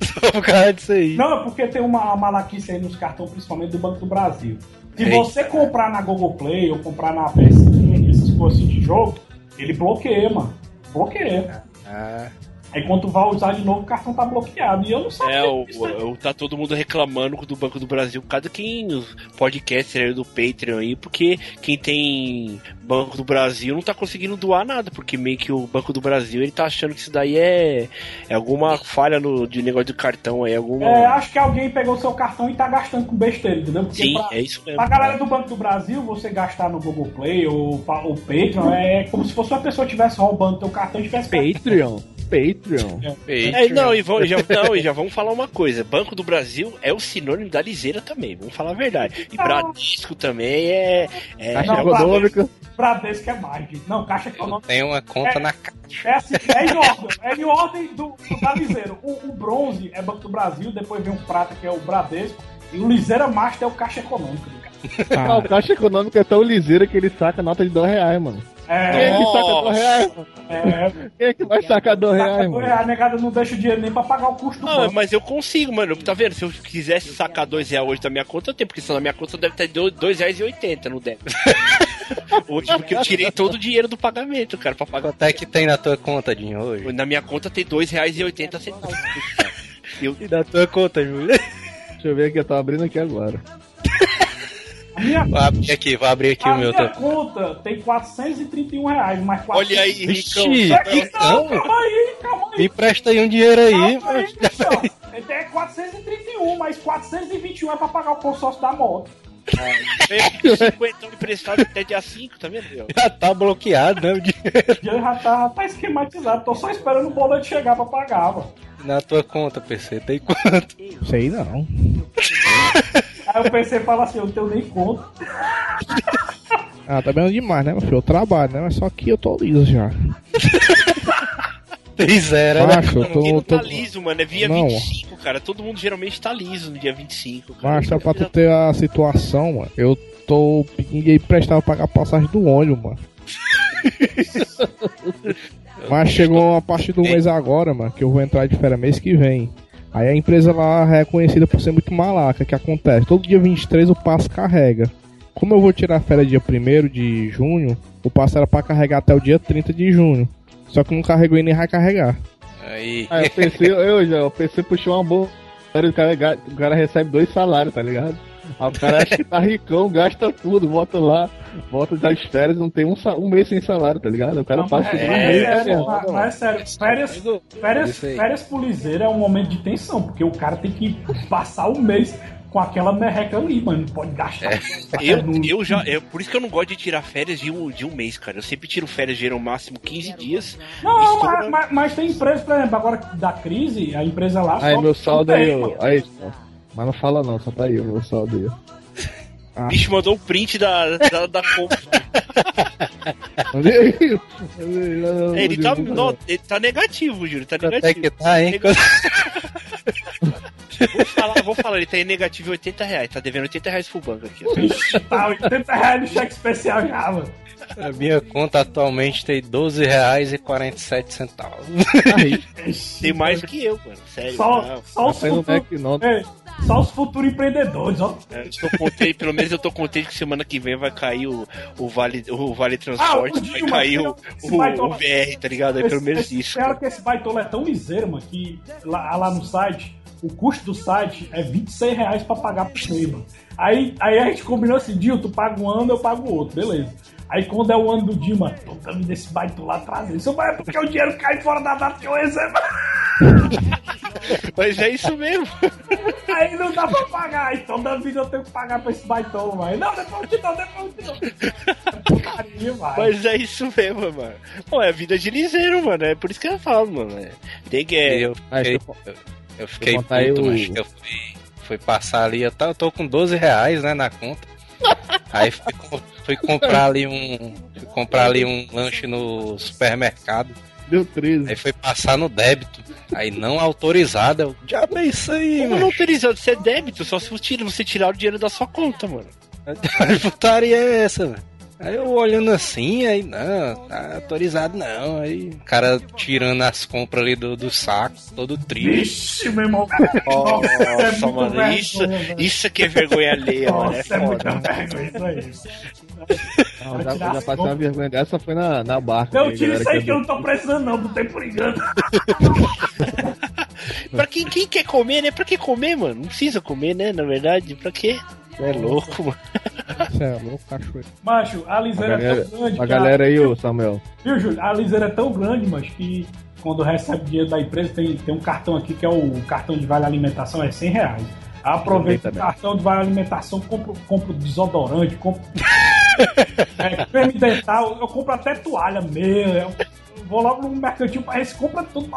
só [LAUGHS] por causa disso aí. Não, é porque tem uma malaquice aí nos cartões, principalmente do Banco do Brasil. Se Eita. você comprar na Google Play ou comprar na PSN, essas coisas de jogo, ele bloqueia, mano. Bloqueia. Ah, Aí quando tu vai usar de novo, o cartão tá bloqueado. E eu não sabia é o, disso, né? o- tá todo mundo reclamando do Banco do Brasil, cada quem os podcasts aí do Patreon aí, porque quem tem Banco do Brasil não tá conseguindo doar nada, porque meio que o Banco do Brasil ele tá achando que isso daí é, é alguma falha no de negócio de cartão aí, alguma. É, acho que alguém pegou seu cartão e tá gastando com besteira, entendeu? Porque Sim, pra, é isso mesmo. pra galera do Banco do Brasil, você gastar no Google Play ou o Patreon é como se fosse uma pessoa estivesse roubando teu cartão e tivesse Patreon. Patreon. É, não, e, vão, já, não, e já vamos falar uma coisa: Banco do Brasil é o sinônimo da liseira também, vamos falar a verdade. E Bradesco também é. é Caixa Não, econômica. Bradesco é mais, gente. Não, Caixa Econômica tem uma conta É. na caixa. é assim, é em ordem. É em ordem do, da liseira. O, o bronze é Banco do Brasil, depois vem o prata, que é o Bradesco, E o Liseira Master é o caixa econômico do cara. Ah, o caixa econômico é tão ligeiro que ele saca nota de 2 reais, mano. Quem É, é que saca 2 reais? mano? é. Quem é que vai sacar 2 reais, mano? A negada não deixa o dinheiro nem pra pagar o custo do Não, mas eu consigo, mano. Tá vendo? Se eu quisesse sacar dois reais hoje da minha conta, eu tenho, porque senão na minha conta deve estar do- dois reais e oitenta no débito. [LAUGHS] hoje, porque eu tirei todo o dinheiro do pagamento, cara, pra pagar. Quanto é que tem na tua conta, Dinho, hoje? Na minha conta tem dois reais e oitenta centavos. [LAUGHS] Eu, E na tua conta, Júlio? [LAUGHS] Deixa eu ver aqui, eu tô abrindo aqui agora. Minha, Vou abrir aqui, vou abrir aqui a o meu. minha conta tem 431 reais, mas 400... olha aí, Ricão. Não, então, calma aí, calma aí. me empresta aí um dinheiro aí. Calma aí, pessoal. É 431, mas 421 é pra pagar o consórcio da moto. Eu 50 emprestado até dia 5, tá vendo? meu? [LAUGHS] Já tá bloqueado, né? O dinheiro O dinheiro já tá, tá esquematizado. Tô só esperando o boleto chegar pra pagar, mano. na tua conta, PC. Tem quanto? Sei não. Aí o PC fala assim, eu não tenho nem conta. [LAUGHS] Ah, tá vendo demais, né, meu filho? Eu trabalho, né? Mas só que eu tô liso já. [LAUGHS] Tem zero, né? Macho, eu tô. não tô... tá liso, mano. É via Não. 25, cara. Todo mundo geralmente tá liso no dia 25, cara. Macho, só pra tu ter a situação, mano. Eu tô pedindo aí prestar pra pagar a passagem do ônibus, mano. [LAUGHS] Mas chegou a partir do mês agora, mano, que eu vou entrar de férias mês que vem. Aí a empresa lá é conhecida por ser muito malaca. que acontece? Todo dia 23 o passo carrega. Como eu vou tirar férias dia 1 de junho, o passo era pra carregar até o dia 30 de junho. Só que não carregou e nem vai carregar. Aí. Aí o PC, eu já, o PC puxou uma boa. O cara, ga- o cara recebe dois salários, tá ligado? O cara acha que tá ricão, gasta tudo, volta lá, volta das férias, não tem um, um mês sem salário, tá ligado? O cara Não, passa mas um é, mês é, mas- mas é sério, férias, férias, férias pro liseiro é um momento de tensão, porque o cara tem que passar o mês com aquela merreca ali, mano. Não pode gastar. É. Eu, eu já. Eu, por isso que eu não gosto de tirar férias de um, de um mês, cara. Eu sempre tiro férias de no máximo 15 dias. Não, mas, mas- mas tem empresa, por exemplo, agora da crise, a empresa lá. Aí meu saldo aí. Aí, ó. Mas não fala não, só tá aí, o meu saldo aí. ó. O bicho mandou o print da, da, da compra. [LAUGHS] Ele tá, no- ele tá negativo, Júlio. Tá é negativo. que tá, hein? [LAUGHS] Vou falar, vou falar, ele tá em negativo 80 reais. Tá devendo 80 reais pro banco aqui. tá 80 reais no cheque especial já, mano. A minha conta atualmente tem R$12,47. Ixi, [LAUGHS] Tem mais que eu, mano. Sério. Só, não. só os Tá não. É, só os futuros empreendedores, ó. É, tô contente, pelo menos eu tô contente que semana que vem vai cair o, o, vale, o Vale Transporte, Ah, vai cair o, esse o, baitola. o VR, tá ligado? É pelo menos esse, isso. Pior que esse baitola é tão liseiro, mano, que lá, lá no site, o custo do site é 26 reais pra pagar pro mano. Aí, aí a gente combinou assim, Dil, tu paga um ano, eu pago o outro, beleza. Aí quando é o ano do Dilma, tô dando desse baitola trazendo. Isso vai porque o dinheiro cai fora da data que eu recebo. Mas é isso mesmo. Aí não dá pra pagar, então da vida eu tenho que pagar pra esse baitola, mano. Não, depois te dou, depois. Carinho, vai. Mas é isso mesmo, mano. Pô, é vida de liseiro, mano. É por isso que eu falo, mano. É, Tem que. É, Eu fiquei, eu- eu, eu fiquei puto, o- mas eu fui, fui passar ali, eu, tá, eu tô com 12 reais, né, na conta. Aí fui, fui comprar ali um. Fui comprar ali um lanche no supermercado. Deu 13. Aí foi passar no débito. Aí não autorizado. Eu, diabo é isso aí, Como mano. não autorizado? Isso é débito, só se você tira- você tirar o dinheiro da sua conta, mano. [LAUGHS] Que putaria é essa, velho? Aí eu olhando assim, aí não, tá autorizado não. Aí o cara tirando as compras ali do, do saco, todo triste. Vixe, meu irmão. [LAUGHS] Nossa, é mano, vergonha, isso, velho. isso aqui é vergonha alheia, mano. É Nossa, é muita foda. vergonha isso aí. Não, já, já passei uma vergonha dessa, foi na, na barca. Não, aí, tira isso aí que que eu não tô precisando, não, botei por engano. [LAUGHS] Pra quem, quem quer comer, né? Pra que comer, mano? Não precisa comer, né? Na verdade, pra quê? É louco, mano. Você é louco, cachoeira. Macho, a A liseira é galera, tão grande. a a- galera aí, ô Samuel. Viu, Júlio? A liseira é tão grande, mas que quando recebe dinheiro da empresa, tem, tem um cartão aqui que é o cartão de vale alimentação, é 100 reais. Aproveita o cartão de vale alimentação, compro, compro desodorante, compro. [LAUGHS] é, creme dental, eu compro até toalha meia. Eu vou logo no mercantil para esse compra tudo. [LAUGHS]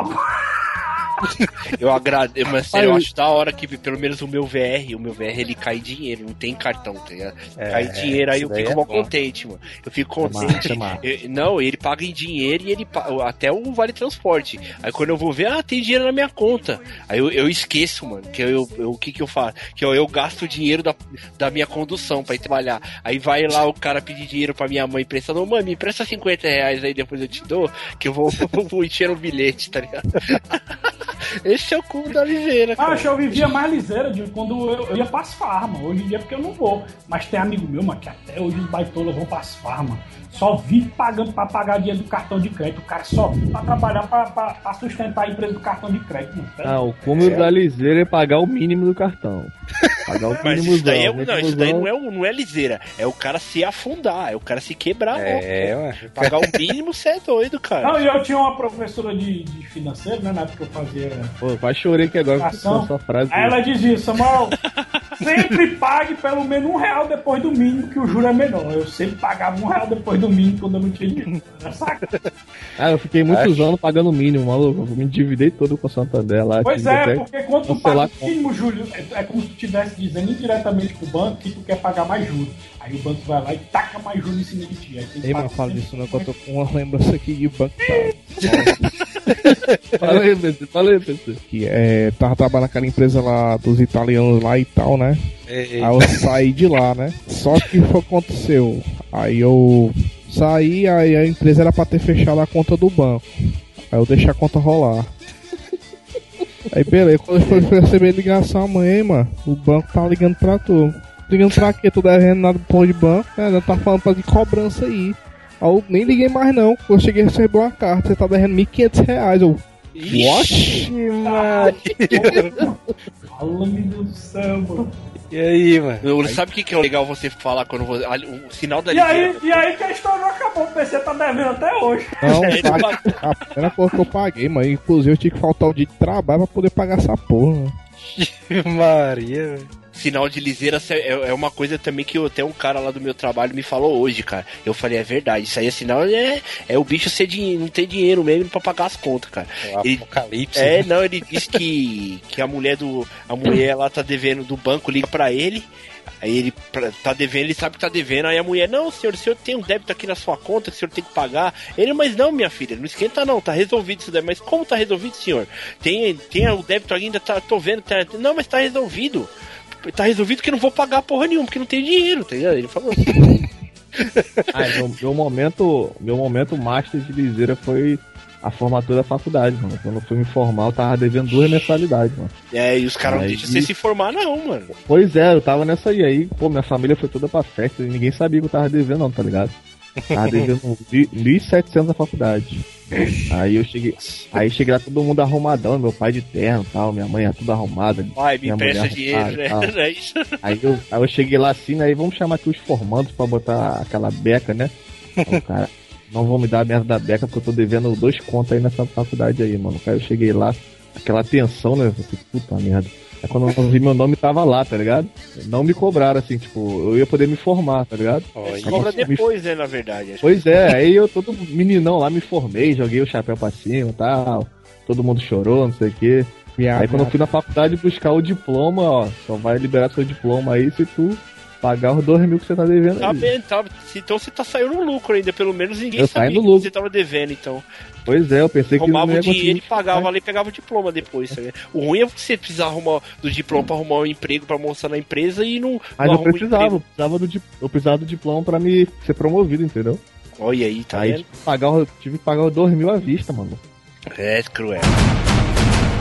[LAUGHS] Eu agradeço, mas sério, eu eu- acho da hora que pelo menos o meu VR, o meu VR ele cai em dinheiro, não tem cartão, tá ligado? É, cai em dinheiro, aí eu fico é mó bom. contente, mano. Eu fico contente. é massa. Eu- não, ele paga em dinheiro e ele até o vale transporte. Aí quando eu vou ver, ah, tem dinheiro na minha conta. Aí eu, eu esqueço, mano, que eu, eu- o que que eu faço? Que eu, eu gasto o dinheiro da, da minha condução pra ir trabalhar. Aí vai lá o cara pedir dinheiro pra minha mãe emprestando, mãe, me empresta 50 reais aí depois eu te dou, que eu vou, [LAUGHS] vou encher o bilhete, tá ligado? [LAUGHS] [LAUGHS] Esse é o cubo da ligeira, Ah, cara. acho que eu vivia mais liseira de quando eu, eu ia pras farmas. Hoje em dia, porque eu não vou. Mas tem amigo meu, mano, que até hoje os baitolas vão pras farmas. Só vive pagando pra pagar dinheiro do cartão de crédito. O cara só vive pra trabalhar pra, pra, pra sustentar a empresa do cartão de crédito. Mano. Ah, o cúmulo da liseira é pagar o mínimo do cartão. [LAUGHS] Pagar o [LAUGHS] Mas mínimo isso daí, é, não, isso daí não, é... o- não é liseira. É o cara se afundar, é o cara se quebrar. É, ó. ué. Pagar o mínimo, você é doido, cara. Não, e eu tinha uma professora de, de financeiro, né? Na época que eu fazia Pô, quase chorei aqui agora com Ação. essa frase. Aí ela dizia, Samuel, [LAUGHS] sempre pague pelo menos um real depois do mínimo, que o juro é menor. Eu sempre pagava um real depois do mínimo quando eu não tinha dinheiro. Saca? [LAUGHS] Ah, eu fiquei muitos anos pagando o mínimo, maluco. Eu me endividei todo com o Santander lá. Pois é, até- porque quando tu paga o mínimo, Júlio, é, é como se tu estivesse dizendo indiretamente pro banco que tu quer pagar mais juros. Aí o banco vai lá e taca mais juros em cima de ti. Aí Ei, mano, fala disso não, que eu tô com uma lembrança aqui de banco. [LAUGHS] Fala aí, PC, fala aí, PC. Que é, tava trabalhando naquela empresa lá dos italianos lá e tal, né? Ei, Aí eu saí de lá, né? Só que o que aconteceu? Aí eu saí, aí a empresa era pra ter fechado a conta do banco. Aí eu deixei a conta rolar. Aí beleza, quando eu fui receber ligação amanhã, mano, o banco tá ligando pra tu. Ligando pra quê? Tu devendo nada pro de banco? É, não tá falando pra de cobrança aí. Aí eu nem liguei mais não. Eu cheguei a receber uma carta, você tá devendo 1.500 reais. Eu, what? Fala, meu Deus do céu, mano. E aí, mano? Eu- Sabe o que, que é legal você falar quando você. O sinal da E aí, e aí que a história não acabou, o PC tá devendo até hoje. Não, [LAUGHS] É, tá- ele a primeira coisa que eu paguei, mas inclusive eu tinha que faltar o dia de trabalho pra poder pagar essa porra. mano. [LAUGHS] Maria, velho. Sinal de liseira é, é uma coisa também que até um cara lá do meu trabalho me falou hoje, cara. Eu falei, é verdade, isso aí é sinal, é, é o bicho ser dinheiro, não ter dinheiro mesmo pra pagar as contas, cara. O Ele- apocalipse. É, né? não, ele disse que, que a mulher do. A mulher lá tá devendo do banco, liga pra ele. Aí ele tá devendo, ele sabe que tá devendo. Aí a mulher, não, senhor, o senhor tem um débito aqui na sua conta que o senhor tem que pagar. Ele, mas não, minha filha, não esquenta não, tá resolvido isso daí. Mas como tá resolvido, senhor? Tem, tem o débito ainda, tá, tô vendo, tá, não, mas tá resolvido. Tá resolvido que não vou pagar porra nenhuma, porque não tem dinheiro, tá ligado? Ele falou. [LAUGHS] Ah, meu, meu momento, meu momento master de liseira foi a formatura da faculdade, mano. Quando eu fui me formar, eu tava devendo duas mensalidades, mano. É, e os caras não deixam você se formar, não, mano. Pois é, eu tava nessa aí. Aí, pô, minha família foi toda pra festa e ninguém sabia que eu tava devendo, não, tá ligado? Tava devendo mil- 1.700 na faculdade. Aí eu cheguei. Aí cheguei lá todo mundo arrumadão, meu pai de terno e tal, minha mãe é tudo arrumada. Vai, me empresta dinheiro, né? [LAUGHS] É. Aí eu, aí eu cheguei lá assim, né? E vamos chamar aqui os formandos pra botar aquela beca, né? Aí cara, não vão me dar a merda da beca porque eu tô devendo dois contos aí nessa faculdade aí, mano. Aí eu cheguei lá, aquela tensão, né? Eu falei, puta merda. Aí quando eu vi meu nome tava lá, tá ligado? Não me cobraram, assim, tipo, eu ia poder me formar, tá ligado? Olha. Cobra Me- depois, né, na verdade. Acho Pois é, aí eu todo meninão lá me formei, joguei o chapéu pra cima e tal. Todo mundo chorou, não sei o quê. Viado, Aí quando eu fui na faculdade buscar o diploma, ó, só vai liberar seu diploma aí se tu pagar os dois mil que você tá devendo Tá aí. bem, tá, então você tá saindo no lucro ainda, pelo menos ninguém Eu sabia que você tava devendo, então. Pois é, eu pensei que Roubava não ia o dinheiro e pagava ali e pegava o diploma depois. sabe? O ruim é você precisar arrumar do diploma pra arrumar um emprego pra mostrar na empresa e não. Mas não eu precisava, eu precisava, do, eu precisava do diploma pra me ser promovido, entendeu? Olha aí, tá aí tive que, pagar, o- tive que pagar os dois mil à vista, mano. É cruel.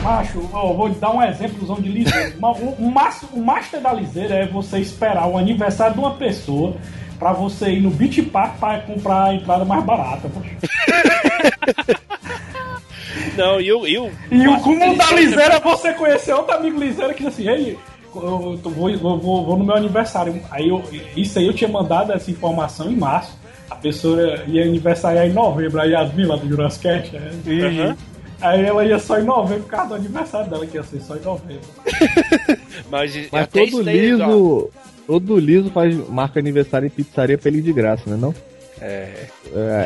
Macho, ó, vou dar um exemplozão de liseira. [LAUGHS] O, o, o master da liseira é você esperar o aniversário de uma pessoa pra você ir no Beach Park pra comprar a entrada mais barata. [LAUGHS] Não, e eu. eu E o cúmulo da liseira é você conhecer outro amigo liseira que diz assim, ei, eu tô- vou, vou, vou, vou no meu aniversário. Aí eu, isso aí eu tinha mandado essa informação em março. A pessoa ia aniversariar em novembro, a Yasmin lá do Jurassic né? Aham. Aí ela ia só em novembro por causa do aniversário dela, que ia ser só em novembro. [LAUGHS] Mas, Mas isso todo liso, todo liso faz marca aniversário em pizzaria pra ele de graça, né não? É. É,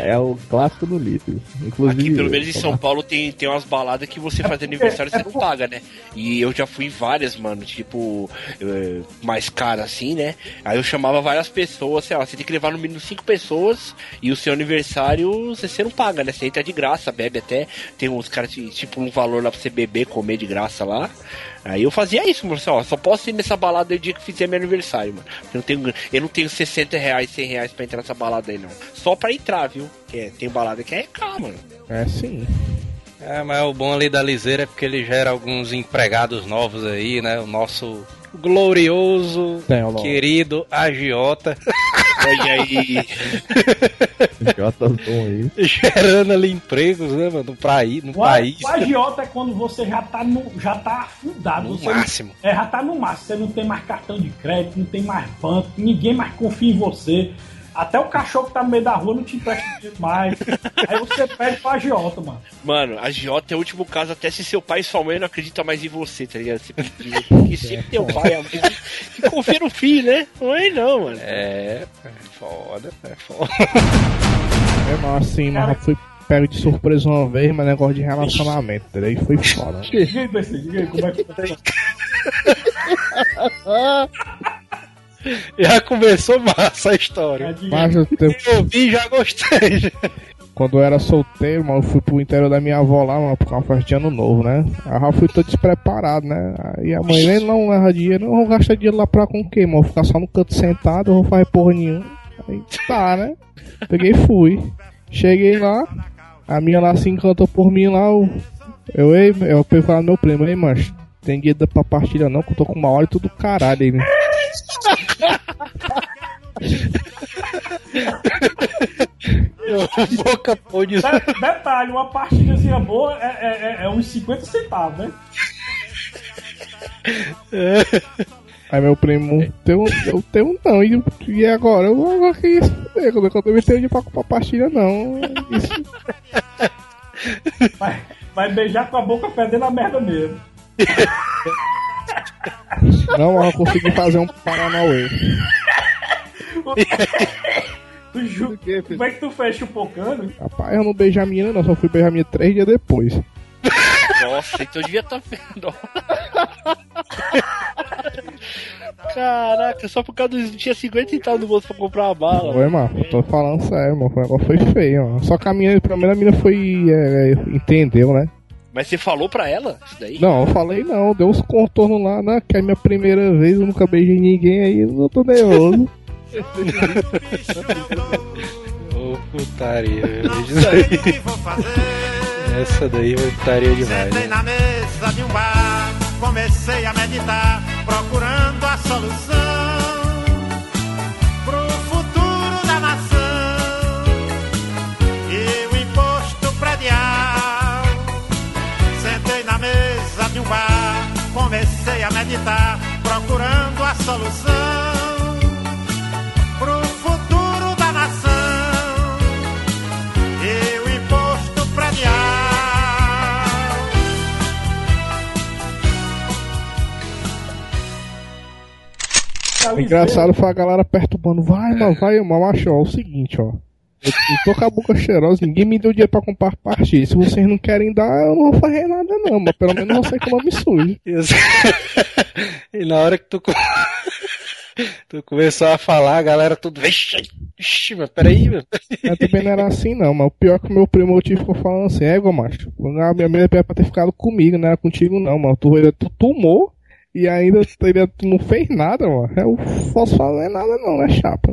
é o clássico do. Inclusive. Aqui, pelo menos em São Paulo, tem, tem umas baladas que você faz aniversário e você não paga, né? E eu já fui em várias, mano, tipo, eh, mais cara assim, né? Aí eu chamava várias pessoas, sei lá, você tem que levar no mínimo cinco pessoas e o seu aniversário você, você não paga, né? Você entra de graça, bebe até. Tem uns caras, tipo, um valor lá pra você beber, comer de graça lá. Aí eu fazia isso, mano. Assim, ó, só posso ir nessa balada o dia que fizer meu aniversário, mano. Eu não tenho, eu não tenho 60 reais, 100 reais pra entrar nessa balada aí, não. Só pra entrar, viu? Que é, tem balada que é caro, mano. É sim. É, mas o bom ali da Liseira é porque ele gera alguns empregados novos aí, né? O nosso glorioso, Tem, querido agiota, [LAUGHS] Olha aí. [LAUGHS] Jotas bom aí. gerando ali empregos, né, mano? No, praí, no O, país. o agiota é quando você já tá, no, já tá afundado. No você não- máximo. é, já tá no máximo. Você não tem mais cartão de crédito, não tem mais banco, ninguém mais confia em você. Até o cachorro que tá no meio da rua não te empresta mais. Aí você pede pro agiota, mano. Mano, a Jota é o último caso, até se seu pai e sua mãe não acreditam mais em você, tá ligado? Você pediu. [LAUGHS] Porque sempre teu pai, a mãe, que confia no filho, né? Mãe não, mano. É, é foda, é foda. Mesmo assim, mas eu fui pego de surpresa uma vez, mas negócio de relacionamento, entendeu? E foi foda. Diga aí, diga aí como é que [LAUGHS] tá. [LAUGHS] Já começou massa a história. Aí. Mas eu tenho- Eu vi e já gostei. [LAUGHS] quando eu era solteiro, mano, eu fui pro interior da minha avó lá, mano, por uma festa de ano novo, né? Aí eu já fui todo despreparado, né? Aí a mãe nem não leva dinheiro, eu vou gastar dinheiro lá pra com o quê, mano? Vou ficar só no canto sentado, eu vou fazer porra nenhuma. Aí tá, né? Peguei e fui. Cheguei lá, a minha lá se encantou por mim lá, eu, eu, ei, eu fui falar meu primo, ei, mancho, tem dinheiro pra partilha não, que eu tô com uma hora e tudo caralho aí, [LAUGHS] né? [LAUGHS] Boca pôde. De- Detalhe, uma partilhazinha boa é, é, é, é uns 50 centavos, né? Aí meu primo, teu, eu tenho não, e, e agora? Eu agora que isso, fudeu, quando eu não tenho dinheiro pra comprar pastilha não. Isso, Vai, vai beijar com a boca fedendo a merda mesmo. [LAUGHS] [LAUGHS] não, eu consegui fazer um Paranauê. [LAUGHS] Tu ju... Como é que tu fecha o pocano? Rapaz, eu não beijei a menina não, só fui beijar a menina três dias depois. Nossa, então devia estar vendo. Caraca, só por causa dos. Tinha 50 e tal no bolso pra comprar uma bala. Foi, mano, tô falando sério, mano, o negócio foi feio, mano. Só que a minha, pelo menos a menina foi, é, entendeu, né? Mas você falou pra ela isso daí? Não, eu falei não, deu uns contornos lá, né? Que é a minha primeira vez, eu nunca beijei ninguém aí, eu tô nervoso. [LAUGHS] Ô, putaria. Isso daí- que vou fazer? Essa daí foi putaria demais. Sentei Né? na mesa de um bar, comecei a meditar, procurando a solução comecei a meditar, procurando a solução pro futuro da nação e o imposto predial. O engraçado foi a galera perturbando. Vai, mano, vai, mano. Macho, ó, é o seguinte, ó. Eu, eu tô com a boca cheirosa, ninguém me deu dinheiro pra comprar partilha. Se vocês não querem dar, eu não vou fazer nada não, mas pelo menos você com o nome sujo. Isso. [LAUGHS] e na hora que tu, [LAUGHS] tu começou a falar, a galera tudo. Vixe, vixe, mas peraí, meu. Mas também não era assim não, mas o pior é que o meu primo eu tive ficou falando assim, é igual, macho. A minha mulher era pra ter ficado comigo, não era contigo não, mano. Tu, tu tomou e ainda tu, tu não fez nada, mano. Eu não posso fazer nada não, né, chapa?